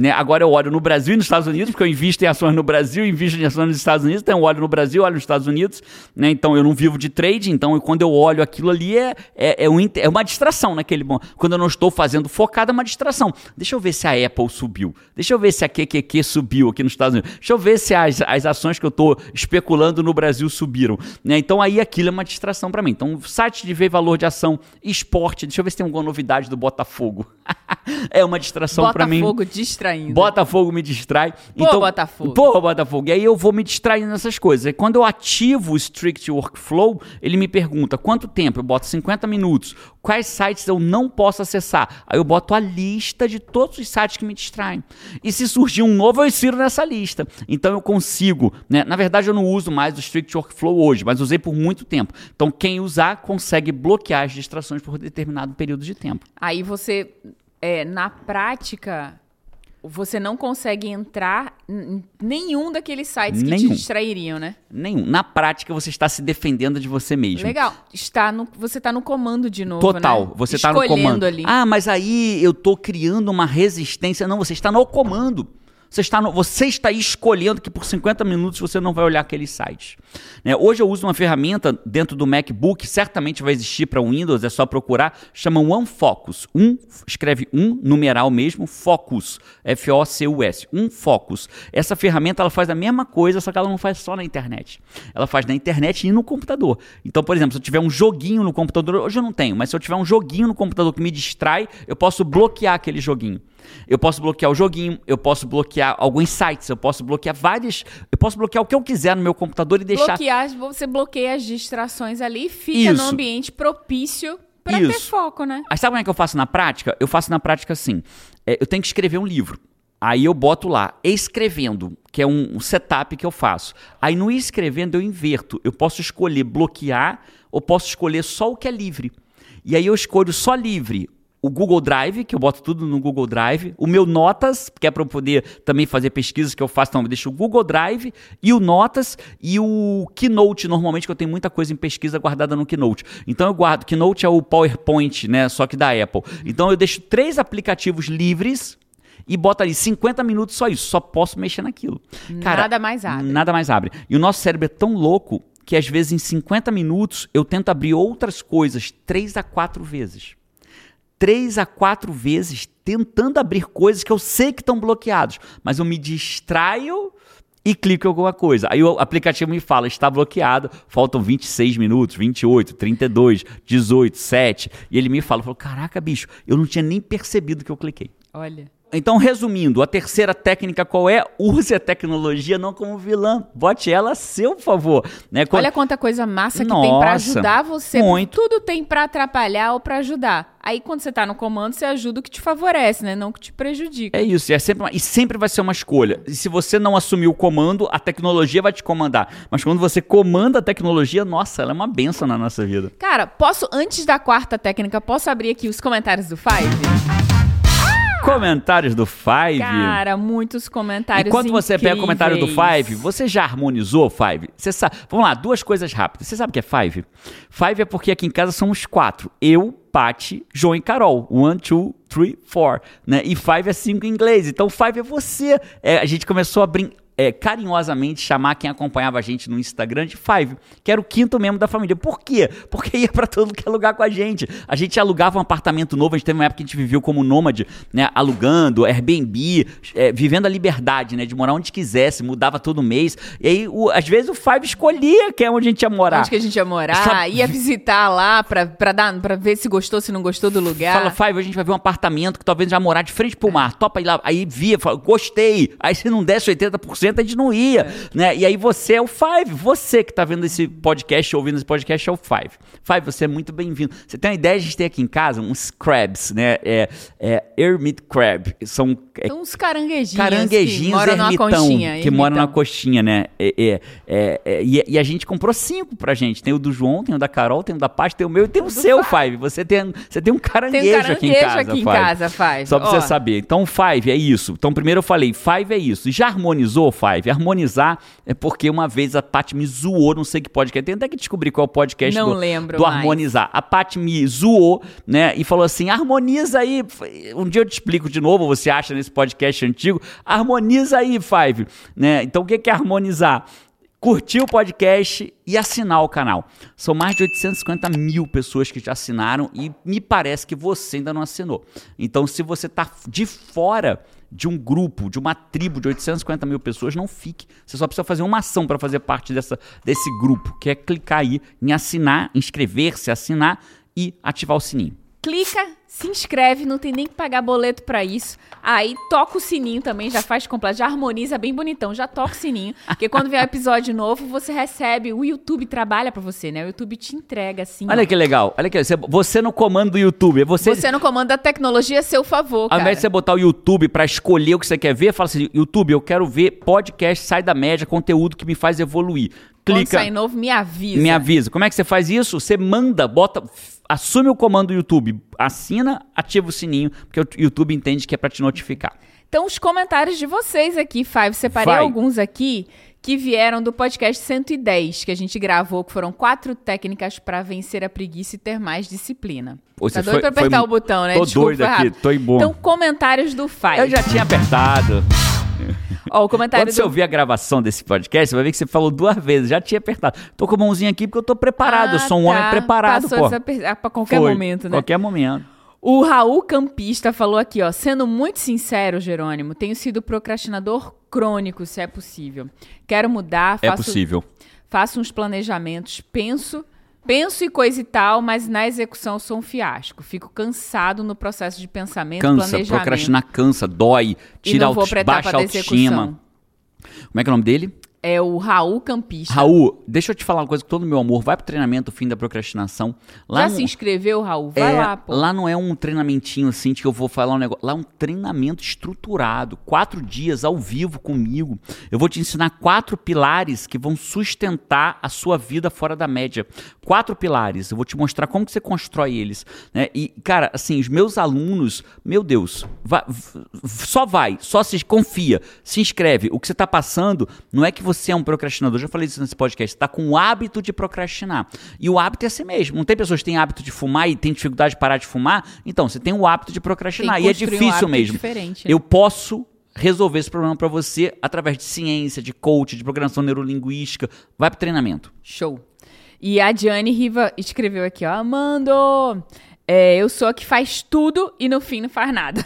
[SPEAKER 1] né? Agora eu olho no Brasil e nos Estados Unidos, porque eu invisto em ações no Brasil, invisto em ações nos Estados Unidos, então eu olho no Brasil, olho nos Estados Unidos, né? então eu não vivo de trade, então quando eu olho aquilo ali é, é, é, um, é uma distração naquele. Quando eu não estou fazendo focado, é uma distração. Deixa eu ver se a Apple subiu, deixa eu ver se a QQQ subiu aqui nos Estados Unidos, deixa eu ver se as, as ações que eu estou especulando no Brasil subiram. Né? Então aí aquilo é uma distração para mim. Então, site de ver valor de ação, esporte, deixa eu ver se tem alguma novidade do Botafogo. [LAUGHS] é uma distração para mim.
[SPEAKER 2] Botafogo distraindo.
[SPEAKER 1] Botafogo me distrai.
[SPEAKER 2] Pô, então, Botafogo.
[SPEAKER 1] Pô, Botafogo. E aí eu vou me distraindo nessas coisas. E quando eu ativo o Strict Workflow, ele me pergunta quanto tempo? Eu boto 50 minutos. Quais sites eu não posso acessar? Aí eu boto a lista de todos os sites que me distraem. E se surgir um novo, eu insiro nessa lista. Então eu consigo, né? Na verdade, eu não uso mais o Strict Workflow hoje, mas usei por muito tempo. Então quem usar consegue bloquear as distrações por determinado período de tempo.
[SPEAKER 2] Aí você é, na prática, você não consegue entrar em nenhum daqueles sites que nenhum. te distrairiam, né?
[SPEAKER 1] Nenhum. Na prática, você está se defendendo de você mesmo.
[SPEAKER 2] Legal. Está no, você está no comando de novo,
[SPEAKER 1] Total.
[SPEAKER 2] Né?
[SPEAKER 1] Você está no comando. Ali. Ah, mas aí eu estou criando uma resistência. Não, você está no comando. Você está, no, você está escolhendo que por 50 minutos você não vai olhar aqueles sites. Né? Hoje eu uso uma ferramenta dentro do MacBook, certamente vai existir para Windows, é só procurar, chama OneFocus. Um, escreve um, numeral mesmo, Focus, F-O-C-U-S, um Focus. Essa ferramenta ela faz a mesma coisa, só que ela não faz só na internet. Ela faz na internet e no computador. Então, por exemplo, se eu tiver um joguinho no computador, hoje eu não tenho, mas se eu tiver um joguinho no computador que me distrai, eu posso bloquear aquele joguinho. Eu posso bloquear o joguinho, eu posso bloquear alguns sites, eu posso bloquear vários. Eu posso bloquear o que eu quiser no meu computador e deixar.
[SPEAKER 2] Bloquear, você bloqueia as distrações ali e fica Isso. no ambiente propício para ter foco, né?
[SPEAKER 1] Mas sabe como é que eu faço na prática? Eu faço na prática assim. É, eu tenho que escrever um livro. Aí eu boto lá, escrevendo, que é um, um setup que eu faço. Aí no escrevendo eu inverto. Eu posso escolher bloquear ou posso escolher só o que é livre. E aí eu escolho só livre o Google Drive, que eu boto tudo no Google Drive, o meu Notas, que é para eu poder também fazer pesquisas que eu faço, então eu deixo o Google Drive e o Notas e o Keynote, normalmente que eu tenho muita coisa em pesquisa guardada no Keynote. Então eu guardo, Keynote é o PowerPoint, né, só que da Apple. Então eu deixo três aplicativos livres e bota ali 50 minutos só isso, só posso mexer naquilo.
[SPEAKER 2] Cara, nada mais abre.
[SPEAKER 1] Nada mais abre. E o nosso cérebro é tão louco que às vezes em 50 minutos eu tento abrir outras coisas três a quatro vezes três a quatro vezes tentando abrir coisas que eu sei que estão bloqueados, mas eu me distraio e clico em alguma coisa. Aí o aplicativo me fala, está bloqueado, faltam 26 minutos, 28, 32, 18, 7. E ele me fala, falou, caraca, bicho, eu não tinha nem percebido que eu cliquei.
[SPEAKER 2] Olha.
[SPEAKER 1] Então, resumindo, a terceira técnica qual é? Use a tecnologia não como vilã. Bote ela a seu favor. Né? Quando...
[SPEAKER 2] Olha quanta coisa massa que
[SPEAKER 1] Nossa,
[SPEAKER 2] tem pra ajudar você.
[SPEAKER 1] muito.
[SPEAKER 2] Tudo tem pra atrapalhar ou pra ajudar. Aí, quando você tá no comando, você ajuda o que te favorece, né? Não o que te prejudica.
[SPEAKER 1] É isso, e, é sempre uma- e sempre vai ser uma escolha. E se você não assumir o comando, a tecnologia vai te comandar. Mas quando você comanda a tecnologia, nossa, ela é uma benção na nossa vida.
[SPEAKER 2] Cara, posso, antes da quarta técnica, posso abrir aqui os comentários do Five?
[SPEAKER 1] Comentários do Five.
[SPEAKER 2] Cara, muitos comentários
[SPEAKER 1] Enquanto você pega o comentário do
[SPEAKER 2] incríveis.
[SPEAKER 1] Five, você já harmonizou o Five? Você sabe? Vamos lá, duas coisas rápidas. Você sabe o que é Five? Five é porque aqui em casa somos quatro. Eu, Pati, João e Carol. One, two, three, four. Né? E Five é cinco em inglês. Então Five é você. É, a gente começou a brin é, carinhosamente chamar quem acompanhava a gente no Instagram de Five, que era o quinto membro da família. Por quê? Porque ia pra todo que é lugar com a gente. A gente alugava um apartamento novo, a gente teve uma época que a gente viveu como nômade, né? Alugando, Airbnb, é, vivendo a liberdade, né? De morar onde quisesse, mudava todo mês. E aí, o- às vezes, o Five escolhia que é onde a gente ia morar.
[SPEAKER 2] Onde que a gente ia morar,
[SPEAKER 1] Sabe-
[SPEAKER 2] ia visitar lá pra, pra, dar, pra ver se gostou, se não gostou do lugar.
[SPEAKER 1] Fala, Five, a gente vai ver um apartamento que talvez já morar de frente pro mar. Topa ir lá. Aí via, fala, gostei. Aí se não desse 80%, a gente não ia. Né? E aí você é o Five. Você que tá vendo esse podcast, ouvindo esse podcast, é o Five. Five, você é muito bem-vindo. Você tem uma ideia de a gente ter aqui em casa uns crabs, né? É, é Hermit Crab. São é,
[SPEAKER 2] uns caranguejinhos, que
[SPEAKER 1] caranguejinhos
[SPEAKER 2] moram numa
[SPEAKER 1] ermitão,
[SPEAKER 2] conchinha.
[SPEAKER 1] que moram na coxinha, né? É, é, é, é, e, e a gente comprou cinco pra gente. Tem o do João, tem o da Carol, tem o da Paty, tem o meu e tem o, seu, Five. Você tem, você tem um caranguejo,
[SPEAKER 2] Tem um caranguejo
[SPEAKER 1] aqui em casa,
[SPEAKER 2] aqui em
[SPEAKER 1] Five.
[SPEAKER 2] casa, Five.
[SPEAKER 1] Só pra
[SPEAKER 2] Ó.
[SPEAKER 1] você saber. Então, Five é isso. Então, primeiro eu falei, Five é isso. Já harmonizou, Five? Harmonizar é porque uma vez a Paty me zoou, não sei que podcast. Tem até que descobrir qual é o podcast
[SPEAKER 2] Não
[SPEAKER 1] do,
[SPEAKER 2] lembro
[SPEAKER 1] do
[SPEAKER 2] mais.
[SPEAKER 1] harmonizar. A Paty me zoou, né? E falou assim: harmoniza aí. Um dia eu te explico de novo, você acha nesse podcast antigo. Harmoniza aí, Five. Né? Então, o que que é harmonizar? Curtir o podcast e assinar o canal. São mais de 850 mil pessoas que já assinaram e me parece que você ainda não assinou. Então, se você está de fora de um grupo, de uma tribo de 850 mil pessoas, não fique. Você só precisa fazer uma ação para fazer parte dessa, desse grupo, que é clicar aí em assinar, inscrever-se, assinar e ativar o sininho.
[SPEAKER 2] Clica, se inscreve, não tem nem que pagar boleto pra isso. Aí toca o sininho também, já faz completo, já harmoniza bem bonitão, já toca o sininho. Porque quando vier um episódio novo, você recebe, o YouTube trabalha pra você, né? O YouTube te entrega assim.
[SPEAKER 1] Olha
[SPEAKER 2] ó.
[SPEAKER 1] que legal. Olha que você, você no comando do YouTube, você,
[SPEAKER 2] Você no comando da tecnologia a seu favor,
[SPEAKER 1] Ao
[SPEAKER 2] cara.
[SPEAKER 1] invés de você botar o YouTube pra escolher o que você quer ver, fala assim: YouTube, eu quero ver podcast, sai da média, conteúdo que me faz evoluir.
[SPEAKER 2] Quando
[SPEAKER 1] Clica,
[SPEAKER 2] sair novo, me avisa.
[SPEAKER 1] me avisa. Como é que você faz isso? Você manda, bota, assume o comando do YouTube, assina, ativa o sininho, porque o YouTube entende que é pra te notificar.
[SPEAKER 2] Então, os comentários de vocês aqui, Five, separei
[SPEAKER 1] Vai.
[SPEAKER 2] alguns aqui que vieram do podcast 110, que a gente gravou, que foram quatro técnicas pra vencer a preguiça e ter mais disciplina.
[SPEAKER 1] Pô,
[SPEAKER 2] tá doido
[SPEAKER 1] foi-
[SPEAKER 2] pra apertar
[SPEAKER 1] foi-
[SPEAKER 2] o botão, né?
[SPEAKER 1] tô
[SPEAKER 2] Desculpa,
[SPEAKER 1] doido aqui, tô em bom.
[SPEAKER 2] Então, comentários do Five.
[SPEAKER 1] Eu já tinha apertado.
[SPEAKER 2] Ó, o comentário
[SPEAKER 1] Quando você
[SPEAKER 2] do...
[SPEAKER 1] ouvir a gravação desse podcast, você vai ver que você falou duas vezes. Já tinha apertado. Tô com a mãozinha aqui porque eu tô preparado. eu sou um
[SPEAKER 2] Ah,
[SPEAKER 1] homem
[SPEAKER 2] tá.
[SPEAKER 1] preparado,
[SPEAKER 2] Passou
[SPEAKER 1] pô.
[SPEAKER 2] desaper- ah, pra qualquer
[SPEAKER 1] Foi.
[SPEAKER 2] momento, né?
[SPEAKER 1] Qualquer momento.
[SPEAKER 2] O Raul Campista falou aqui, ó, sendo muito sincero, Jerônimo, tenho sido procrastinador crônico, se é possível. Quero mudar,
[SPEAKER 1] É
[SPEAKER 2] faço,
[SPEAKER 1] possível.
[SPEAKER 2] faço uns planejamentos, penso, penso e coisa e tal, mas na execução sou um fiasco. Fico cansado no processo de pensamento,
[SPEAKER 1] Cansa,
[SPEAKER 2] planejamento.
[SPEAKER 1] procrastinar cansa, dói,
[SPEAKER 2] e
[SPEAKER 1] tira
[SPEAKER 2] não vou
[SPEAKER 1] auto, baixa autoestima. Como é que é o nome dele?
[SPEAKER 2] É o Raul Campista.
[SPEAKER 1] Raul, deixa eu te falar uma coisa com todo o meu amor. Vai pro treinamento Fim da Procrastinação. Lá
[SPEAKER 2] Já
[SPEAKER 1] não-
[SPEAKER 2] se inscreveu, Raul? Vai
[SPEAKER 1] é,
[SPEAKER 2] lá, pô.
[SPEAKER 1] lá não é um treinamentinho assim de que eu vou falar um negócio. Lá é um treinamento estruturado. Quatro dias ao vivo comigo. Eu vou te ensinar quatro pilares que vão sustentar a sua vida fora da média. Quatro pilares. Eu vou te mostrar como que você constrói eles. né? E, cara, assim, os meus alunos, meu Deus, vai- só vai, só se confia, se inscreve. O que você está passando não é que você é um procrastinador. Já falei isso nesse podcast. Você está com o hábito de procrastinar. E o hábito é assim mesmo. Não tem pessoas que têm hábito de fumar e têm dificuldade de parar de fumar? Então, você tem o hábito de procrastinar. E é
[SPEAKER 2] um
[SPEAKER 1] difícil
[SPEAKER 2] hábito
[SPEAKER 1] mesmo.
[SPEAKER 2] né?
[SPEAKER 1] Eu posso resolver esse problema para você através de ciência, de coach, de programação neurolinguística. Vai pro treinamento.
[SPEAKER 2] Show. E a Diane Riva escreveu aqui, ó, Amando, é, eu sou a que faz tudo e no fim não faz nada.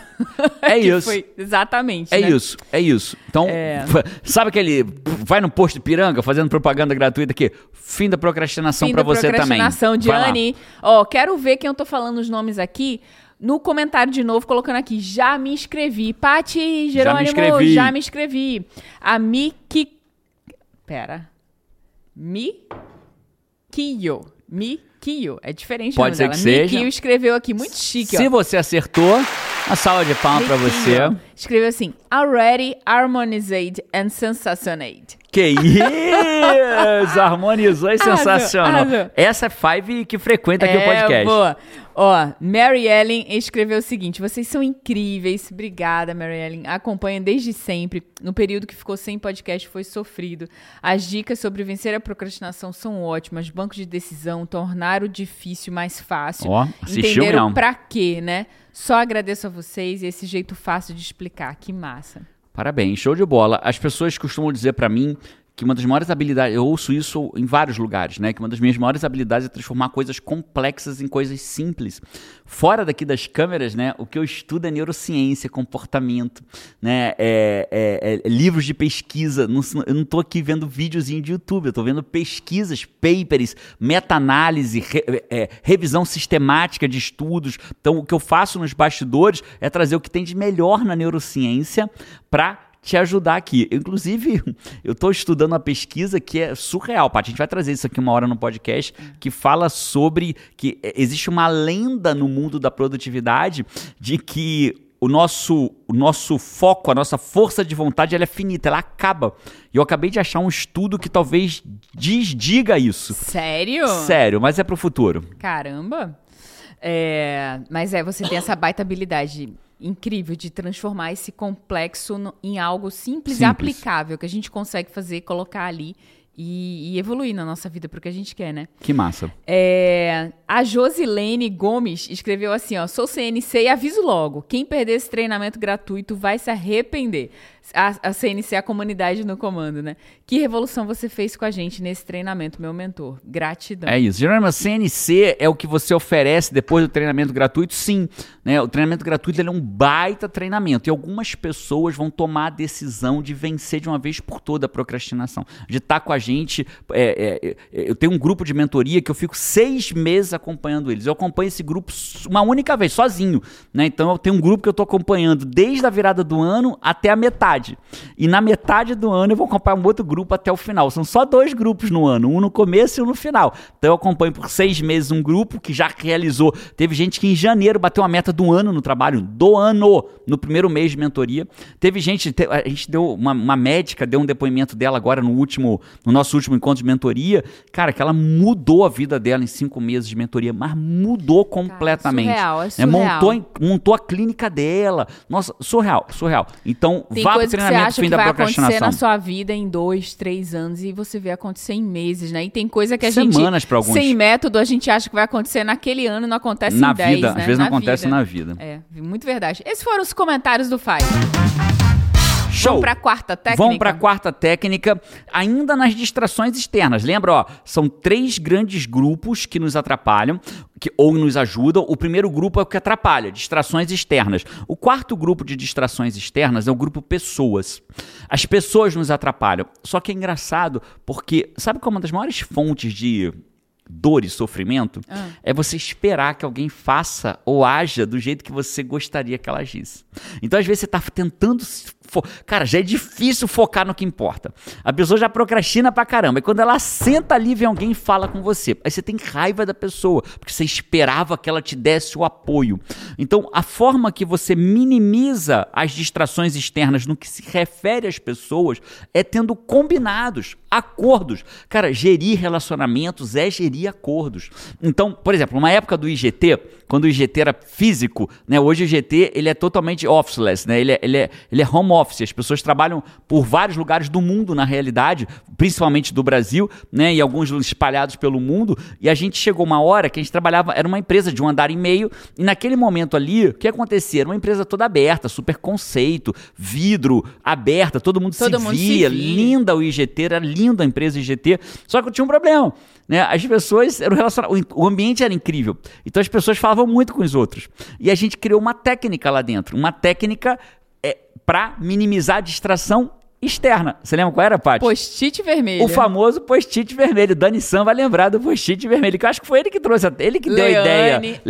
[SPEAKER 1] É [LAUGHS] isso.
[SPEAKER 2] Foi exatamente.
[SPEAKER 1] É
[SPEAKER 2] né?
[SPEAKER 1] isso, é isso. Então,
[SPEAKER 2] É. [LAUGHS]
[SPEAKER 1] sabe aquele. Vai no posto de piranga fazendo propaganda gratuita aqui? Fim da procrastinação para você também.
[SPEAKER 2] procrastinação,
[SPEAKER 1] Vai lá.
[SPEAKER 2] Diane. Ó, quero ver quem eu tô falando os nomes aqui. no comentário de novo, colocando aqui, já me inscrevi. Pati Jerônimo, já me
[SPEAKER 1] inscrevi.
[SPEAKER 2] Já me inscrevi. A Miki... Pera. Mikio. É diferente
[SPEAKER 1] Pode ser
[SPEAKER 2] nome
[SPEAKER 1] que
[SPEAKER 2] dela.
[SPEAKER 1] seja.
[SPEAKER 2] Escreveu aqui, muito chique,
[SPEAKER 1] Se
[SPEAKER 2] ó.
[SPEAKER 1] você acertou, uma salva de palmas pra você.
[SPEAKER 2] Escreveu assim, already harmonized and sensationate.
[SPEAKER 1] Que isso! [LAUGHS] Harmonizou e sensacional.
[SPEAKER 2] arrasou.
[SPEAKER 1] Essa é Five que frequenta aqui o podcast.
[SPEAKER 2] É, boa. Ó, Mary Ellen escreveu o seguinte: vocês são incríveis. Obrigada, Mary Ellen. Acompanha desde sempre. No período que ficou sem podcast foi sofrido. As dicas sobre vencer a procrastinação são ótimas. Banco de decisão, tornar o difícil mais fácil.
[SPEAKER 1] Ó, assistiu
[SPEAKER 2] Entenderam
[SPEAKER 1] mesmo.
[SPEAKER 2] pra quê, né? Só agradeço a vocês e esse jeito fácil de explicar. Que massa.
[SPEAKER 1] Parabéns, show de bola. As pessoas costumam dizer pra mim que uma das maiores habilidades, eu ouço isso em vários lugares, né? Que uma das minhas maiores habilidades é transformar coisas complexas em coisas simples. Fora daqui das câmeras, né? O que eu estudo é neurociência, comportamento, né? É, é- é livros de pesquisa. Não, eu não tô aqui vendo videozinho de YouTube, eu tô vendo pesquisas, papers, meta-análise, re- é, revisão sistemática de estudos. Então, o que eu faço nos bastidores é trazer o que tem de melhor na neurociência para te ajudar aqui. [LAUGHS] Eu, Inclusive, eu estou estudando uma pesquisa que é surreal, Paty. A gente vai trazer isso aqui uma hora no podcast, que fala sobre que existe uma lenda no mundo da produtividade de que o nosso, o nosso foco, a nossa força de vontade, ela é finita, ela acaba. E eu acabei de achar um estudo que talvez desdiga isso.
[SPEAKER 2] Sério?
[SPEAKER 1] Sério, mas é pro futuro.
[SPEAKER 2] Caramba! É, mas é, você tem essa baita habilidade incrível de transformar esse complexo no- em algo simples, e
[SPEAKER 1] Simples.
[SPEAKER 2] aplicável, que a gente consegue fazer, colocar ali e, e evoluir na nossa vida para o que a gente quer, né?
[SPEAKER 1] Que massa.
[SPEAKER 2] É, a Josilene Gomes escreveu assim, ó, sou CNC e aviso logo, quem perder esse treinamento gratuito vai se arrepender. A, a CNC a comunidade no comando, né? Que revolução você fez com a gente nesse treinamento, meu mentor. Gratidão.
[SPEAKER 1] É isso. Geralmente, CNC é o que você oferece depois do treinamento gratuito? Sim. Né? O treinamento gratuito é um baita treinamento. E algumas pessoas vão tomar a decisão de vencer de uma vez por toda a procrastinação. De estar com a gente. é, é, é, eu tenho um grupo de mentoria que eu fico seis meses acompanhando eles. Eu acompanho esse grupo uma única vez, sozinho. Né? Então eu tenho um grupo que eu estou acompanhando desde a virada do ano até a metade. E na metade do ano eu vou acompanhar um outro grupo até o final. São só dois grupos no ano, um no começo e um no final. Então eu acompanho por seis meses um grupo que já realizou. Teve gente que em janeiro bateu a meta do ano no trabalho, do ano, no primeiro mês de mentoria. Teve gente, te- a gente deu uma, uma médica, deu um depoimento dela agora no último, no nosso último encontro de mentoria. Cara, que ela mudou a vida dela em cinco meses de mentoria, mas mudou completamente.
[SPEAKER 2] surreal, é surreal.
[SPEAKER 1] montou, em- montou a clínica dela. Nossa, surreal, surreal. Então,
[SPEAKER 2] Tem
[SPEAKER 1] vá pro
[SPEAKER 2] coisa que você acha que vai acontecer na sua vida em dois, três anos e você vê acontecer em meses, né? E tem coisa que a gente,
[SPEAKER 1] Semanas pra alguns.
[SPEAKER 2] sem método, a gente acha que vai acontecer naquele ano e não acontece
[SPEAKER 1] na
[SPEAKER 2] em dez,
[SPEAKER 1] vida,
[SPEAKER 2] né?
[SPEAKER 1] às vezes
[SPEAKER 2] Na
[SPEAKER 1] não acontece
[SPEAKER 2] vida.
[SPEAKER 1] na vida.
[SPEAKER 2] É, muito verdade. Esses foram os comentários do Fai.
[SPEAKER 1] Show!
[SPEAKER 2] Vamos pra quarta técnica?
[SPEAKER 1] Vamos para a quarta técnica, ainda nas distrações externas. Lembra, ó, são três grandes grupos que nos atrapalham que, ou nos ajudam. O primeiro grupo é o que atrapalha, distrações externas. O quarto grupo de distrações externas é o grupo pessoas. As pessoas nos atrapalham. Só que é engraçado porque, sabe qual é uma das maiores fontes de dor e sofrimento?
[SPEAKER 2] Ah.
[SPEAKER 1] É você esperar que alguém faça ou haja do jeito que você gostaria que ela agisse. Então, às vezes, você está tentando. fo- Cara, já é difícil focar no que importa. A pessoa já procrastina pra caramba. E quando ela senta ali, vem alguém e fala com você. Aí você tem raiva da pessoa, porque você esperava que ela te desse o apoio. Então, a forma que você minimiza as distrações externas no que se refere às pessoas é tendo combinados, acordos. Cara, gerir relacionamentos é gerir acordos. Então, por exemplo, numa época do IGT, quando o IGT era físico, né? Hoje o IGT ele é totalmente officeless, né? Ele é, ele, é, ele é home office. As pessoas trabalham por vários lugares do mundo, na realidade, principalmente do Brasil, né? E alguns espalhados pelo mundo. E a gente chegou uma hora que a gente trabalhava, era uma empresa de um andar e meio, e naquele momento ali, o que acontecia? Era uma empresa toda aberta, super conceito, vidro, aberta, todo mundo
[SPEAKER 2] Todo
[SPEAKER 1] se
[SPEAKER 2] mundo se
[SPEAKER 1] via,
[SPEAKER 2] via.
[SPEAKER 1] linda o IGT, era linda a empresa IGT, só que eu tinha um problema, né? As pessoas, era o, relaciona- o- ambiente era incrível, então as pessoas falavam muito com os outros, e a gente criou uma técnica lá dentro, uma técnica é, para minimizar a distração externa. Você lembra qual era, Paty?
[SPEAKER 2] Post-it vermelho.
[SPEAKER 1] O famoso post-it vermelho. Dani Sam vai lembrar do post-it vermelho, que eu acho que foi ele que trouxe, ele que deu a ideia. Leane.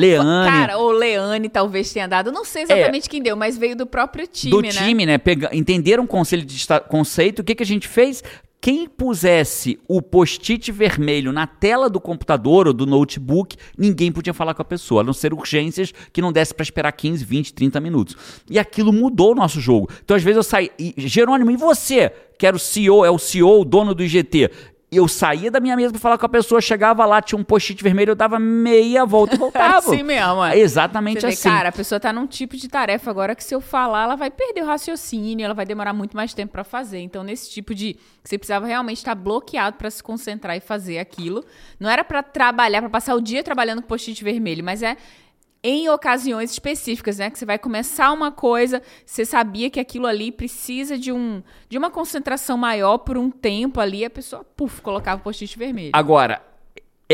[SPEAKER 2] Cara, ou Leane talvez tenha dado. Não sei exatamente é, quem deu, mas veio do próprio time,
[SPEAKER 1] do
[SPEAKER 2] né?
[SPEAKER 1] Do time, né? Pega, entenderam o conselho de conceito. O que, que a gente fez? Quem pusesse o post-it vermelho na tela do computador ou do notebook, ninguém podia falar com a pessoa, a não ser urgências que não desse para esperar 15, 20, 30 minutos. E aquilo mudou o nosso jogo. Então, às vezes, eu saí. E, Jerônimo, e você? Que era o CEO, é o CEO, o dono do IGT eu saía da minha mesa para falar com a pessoa, chegava lá, tinha um post-it vermelho, eu dava meia volta e voltava. [LAUGHS]
[SPEAKER 2] assim mesmo,
[SPEAKER 1] é. Exatamente
[SPEAKER 2] Você
[SPEAKER 1] assim.
[SPEAKER 2] Vê, cara, a pessoa tá num tipo de tarefa agora que se eu falar, ela vai perder o raciocínio, ela vai demorar muito mais tempo para fazer. Então, nesse tipo de que você precisava realmente estar bloqueado para se concentrar e fazer aquilo. Não era para trabalhar, para passar o dia trabalhando com post-it vermelho, mas é em ocasiões específicas, né? Que você vai começar uma coisa, você sabia que aquilo ali precisa de, um, de uma concentração maior por um tempo ali, a pessoa, puf, colocava o post-it vermelho.
[SPEAKER 1] Agora,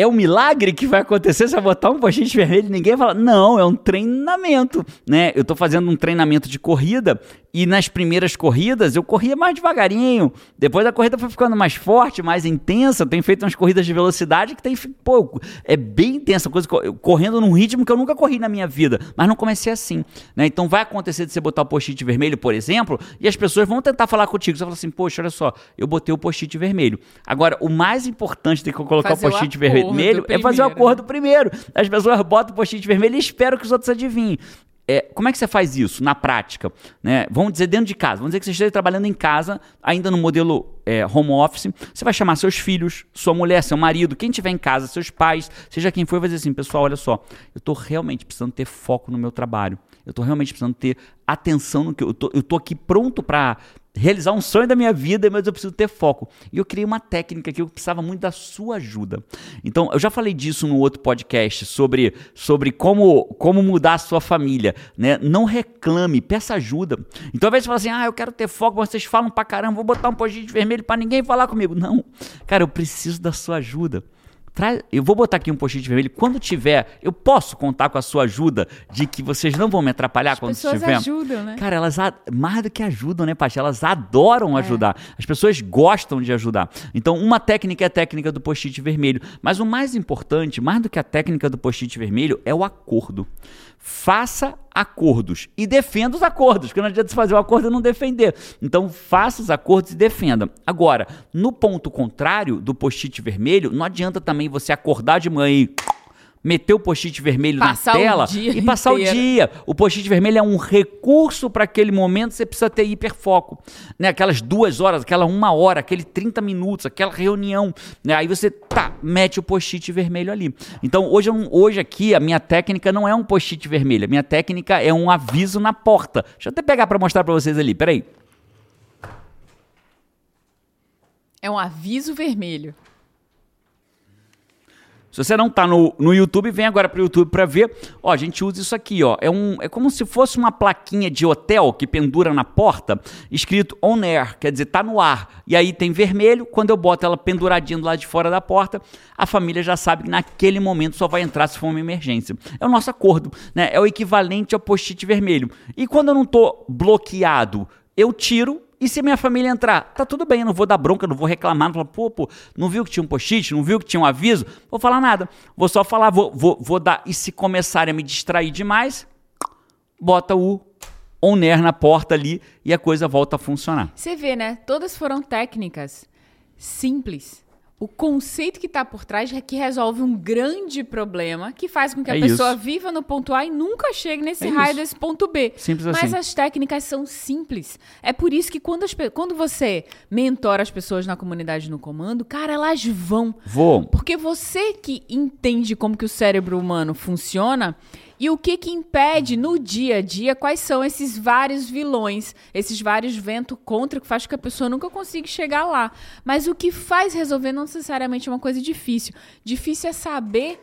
[SPEAKER 1] é um milagre que vai acontecer se eu botar um post-it vermelho e ninguém fala, não, é um treinamento, né? Eu tô fazendo um treinamento de corrida e nas primeiras corridas eu corria mais devagarinho. Depois a corrida foi ficando mais forte, mais intensa. Eu tenho feito umas corridas de velocidade que tem, pô, é bem intensa, coisa correndo num ritmo que eu nunca corri na minha vida, mas não comecei assim, né? Então vai acontecer de você botar o post-it vermelho, por exemplo, e as pessoas vão tentar falar contigo. Você fala assim, poxa, olha só, eu botei o post-it vermelho. Agora, o mais importante de colocar fazer o post-it vermelho é fazer o acordo primeiro. As pessoas botam o post-it vermelho e esperam que os outros adivinhem. É, como é que você faz isso na prática? Né? Vamos dizer dentro de casa. Vamos dizer que você esteja trabalhando em casa, ainda no modelo é, home office. Você vai chamar seus filhos, sua mulher, seu marido, quem tiver em casa, seus pais, seja quem for, vai dizer assim: pessoal, olha só, eu estou realmente precisando ter foco no meu trabalho. Eu estou realmente precisando ter atenção no que eu tô aqui pronto para realizar um sonho da minha vida, mas eu preciso ter foco. E eu criei uma técnica que eu precisava muito da sua ajuda. Então, eu já falei disso no outro podcast sobre, sobre como, como mudar a sua família, né? Não reclame, peça ajuda. Então, às vezes você fala assim: "Ah, eu quero ter foco, vocês falam pra caramba, vou botar um post vermelho para ninguém falar comigo". Não. Cara, eu preciso da sua ajuda. Eu vou botar aqui um post-it vermelho. Quando tiver, eu posso contar com a sua ajuda de que vocês não vão me atrapalhar
[SPEAKER 2] As
[SPEAKER 1] quando
[SPEAKER 2] pessoas
[SPEAKER 1] estiver.
[SPEAKER 2] ajudam, né?
[SPEAKER 1] Cara, elas mais do que ajudam, né, Paty? Elas adoram
[SPEAKER 2] É.
[SPEAKER 1] ajudar. As pessoas gostam de ajudar. Então, uma técnica é a técnica do post-it vermelho. Mas o mais importante, mais do que a técnica do post-it vermelho, é o acordo. Faça acordos e defenda os acordos, porque não adianta fazer o acordo e não defender. Então, faça os acordos e defenda. Agora, no ponto contrário do post-it vermelho, não adianta também você acordar de manhã e meter o post-it vermelho
[SPEAKER 2] Passar
[SPEAKER 1] na tela e passar
[SPEAKER 2] inteiro.
[SPEAKER 1] o dia. O post-it vermelho é um recurso para aquele momento, você precisa ter hiperfoco. Né? Aquelas duas horas, aquela uma hora, aquele 30 minutos, aquela reunião. Né? Aí você tá, mete o post-it vermelho ali. Então, hoje, hoje aqui, a minha técnica não é um post-it vermelho. A minha técnica é um aviso na porta. Deixa eu até pegar para mostrar para vocês ali. Peraí.
[SPEAKER 2] É um aviso vermelho.
[SPEAKER 1] Se você não está no, no YouTube, vem agora para o YouTube para ver. Ó, a gente usa isso aqui, ó. É, um, é como se fosse uma plaquinha de hotel que pendura na porta, escrito on air, quer dizer, tá no ar. E aí tem vermelho, quando eu boto ela penduradinha do lado de fora da porta, a família já sabe que naquele momento só vai entrar se for uma emergência. É o nosso acordo, né? É o equivalente ao post-it vermelho. E quando eu não tô bloqueado, eu tiro e se minha família entrar, tá tudo bem, eu não vou dar bronca, não vou reclamar, não vou falar, pô, pô, não viu que tinha um post-it, não viu que tinha um aviso? Vou falar nada. Vou só falar, vou, vou, vou dar. E se começarem a me distrair demais, bota o on air na porta ali e a coisa volta a funcionar.
[SPEAKER 2] Você vê, né? Todas foram técnicas simples. O conceito que está por trás é que resolve um grande problema que faz com que a
[SPEAKER 1] É
[SPEAKER 2] pessoa
[SPEAKER 1] isso.
[SPEAKER 2] viva no ponto A e nunca chegue nesse
[SPEAKER 1] É
[SPEAKER 2] raio
[SPEAKER 1] isso.
[SPEAKER 2] desse ponto B.
[SPEAKER 1] Simples
[SPEAKER 2] Mas
[SPEAKER 1] assim.
[SPEAKER 2] as técnicas são simples. É por isso que quando, as quando você mentora as pessoas na comunidade no comando, cara, elas vão.
[SPEAKER 1] Vou.
[SPEAKER 2] Porque você que entende como que o cérebro humano funciona e o que que impede no dia a dia, quais são esses vários vilões, esses vários ventos contra que faz com que a pessoa nunca consiga chegar lá. Mas o que faz resolver não necessariamente é uma coisa difícil. Difícil é saber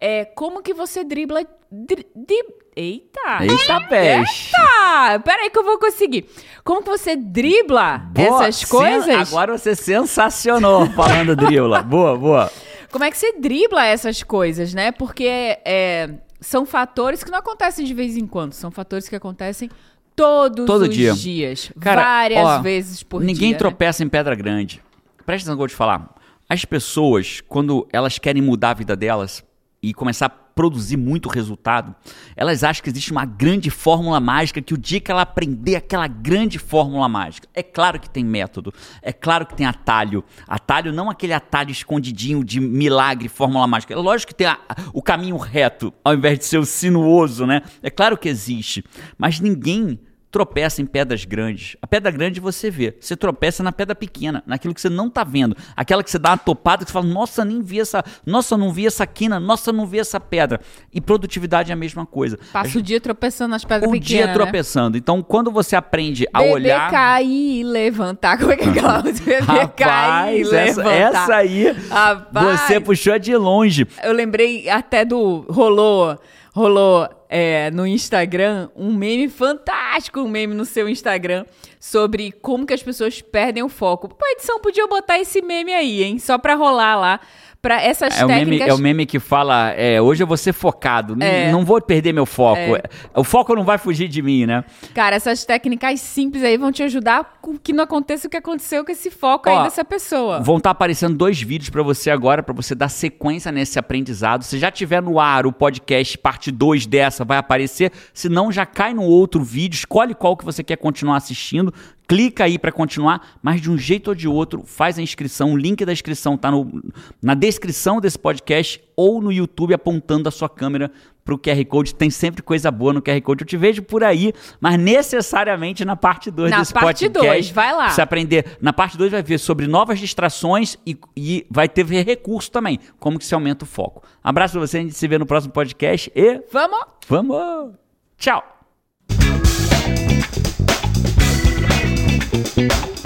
[SPEAKER 2] é, como que você dribla... Dri, dri- eita!
[SPEAKER 1] Eita, peixe.
[SPEAKER 2] Eita! Peraí que eu vou conseguir. Como que você dribla
[SPEAKER 1] Boa,
[SPEAKER 2] essas
[SPEAKER 1] sen-
[SPEAKER 2] coisas?
[SPEAKER 1] Agora você sensacionou [LAUGHS] falando dribla. Boa, boa.
[SPEAKER 2] Como é que você dribla essas coisas, né? Porque é, são fatores que não acontecem de vez em quando, são fatores que acontecem todos
[SPEAKER 1] Todo
[SPEAKER 2] os
[SPEAKER 1] dia.
[SPEAKER 2] dias.
[SPEAKER 1] Cara,
[SPEAKER 2] várias
[SPEAKER 1] ó,
[SPEAKER 2] vezes por
[SPEAKER 1] Ninguém
[SPEAKER 2] dia. né?
[SPEAKER 1] tropeça em pedra grande. Presta atenção no que eu vou te falar. As pessoas, quando elas querem mudar a vida delas e começar a produzir muito resultado, elas acham que existe uma grande fórmula mágica que o dia que ela aprender aquela grande fórmula mágica, é claro que tem método, é claro que tem atalho. Atalho não aquele atalho escondidinho de milagre, fórmula mágica. É lógico que tem a- o caminho reto, ao invés de ser o sinuoso, né? É claro que existe, mas ninguém tropeça em pedras grandes. A pedra grande você vê. Você tropeça na pedra pequena, naquilo que você não tá vendo. Aquela que você dá uma topada que você fala, nossa, nem vi essa. Nossa, não vi essa quina, nossa, não vi essa pedra. E produtividade é a mesma coisa.
[SPEAKER 2] Passa o dia tropeçando nas pedras
[SPEAKER 1] o
[SPEAKER 2] pequenas,
[SPEAKER 1] dia
[SPEAKER 2] né?
[SPEAKER 1] tropeçando. Então, quando você aprende a
[SPEAKER 2] Beber,
[SPEAKER 1] olhar.
[SPEAKER 2] cair e levantar. Como é que é aquela? [LAUGHS] Beber, cair e levantar.
[SPEAKER 1] essa aí
[SPEAKER 2] Rapaz.
[SPEAKER 1] você puxou de longe.
[SPEAKER 2] Eu lembrei até do. Rolou. Rolou é, no Instagram um meme fantástico, um meme no seu Instagram, sobre como que as pessoas perdem o foco. Pô, edição podia botar esse meme aí, hein? Só pra rolar lá. Pra essas
[SPEAKER 1] É o, meme,
[SPEAKER 2] técnicas.
[SPEAKER 1] é o meme que fala, é, hoje eu vou ser focado,
[SPEAKER 2] É.
[SPEAKER 1] não vou perder meu foco. O foco não vai fugir de mim, né?
[SPEAKER 2] Cara, essas técnicas simples aí vão te ajudar com que não aconteça o que aconteceu com esse foco
[SPEAKER 1] Ó,
[SPEAKER 2] aí dessa pessoa.
[SPEAKER 1] Vão estar aparecendo dois vídeos pra você agora, pra você dar sequência nesse aprendizado. Se já tiver no ar o podcast parte 2 dessa, vai aparecer. Se não, já cai no outro vídeo, escolhe qual que você quer continuar assistindo. Clica aí pra continuar, mas de um jeito ou de outro, faz a inscrição. O link da inscrição tá no, na descrição desse podcast ou no YouTube apontando a sua câmera pro QR Code. Tem sempre coisa boa no QR Code. Eu te vejo por aí, mas necessariamente na parte 2
[SPEAKER 2] Na
[SPEAKER 1] desse
[SPEAKER 2] parte
[SPEAKER 1] podcast.
[SPEAKER 2] dois, vai lá.
[SPEAKER 1] Você aprender. Na parte 2 vai ver sobre novas distrações e, e vai ter recurso também. Como que se aumenta o foco. Abraço pra você, a gente se vê no próximo podcast e
[SPEAKER 2] Vamos!
[SPEAKER 1] vamos! Tchau! Thank you.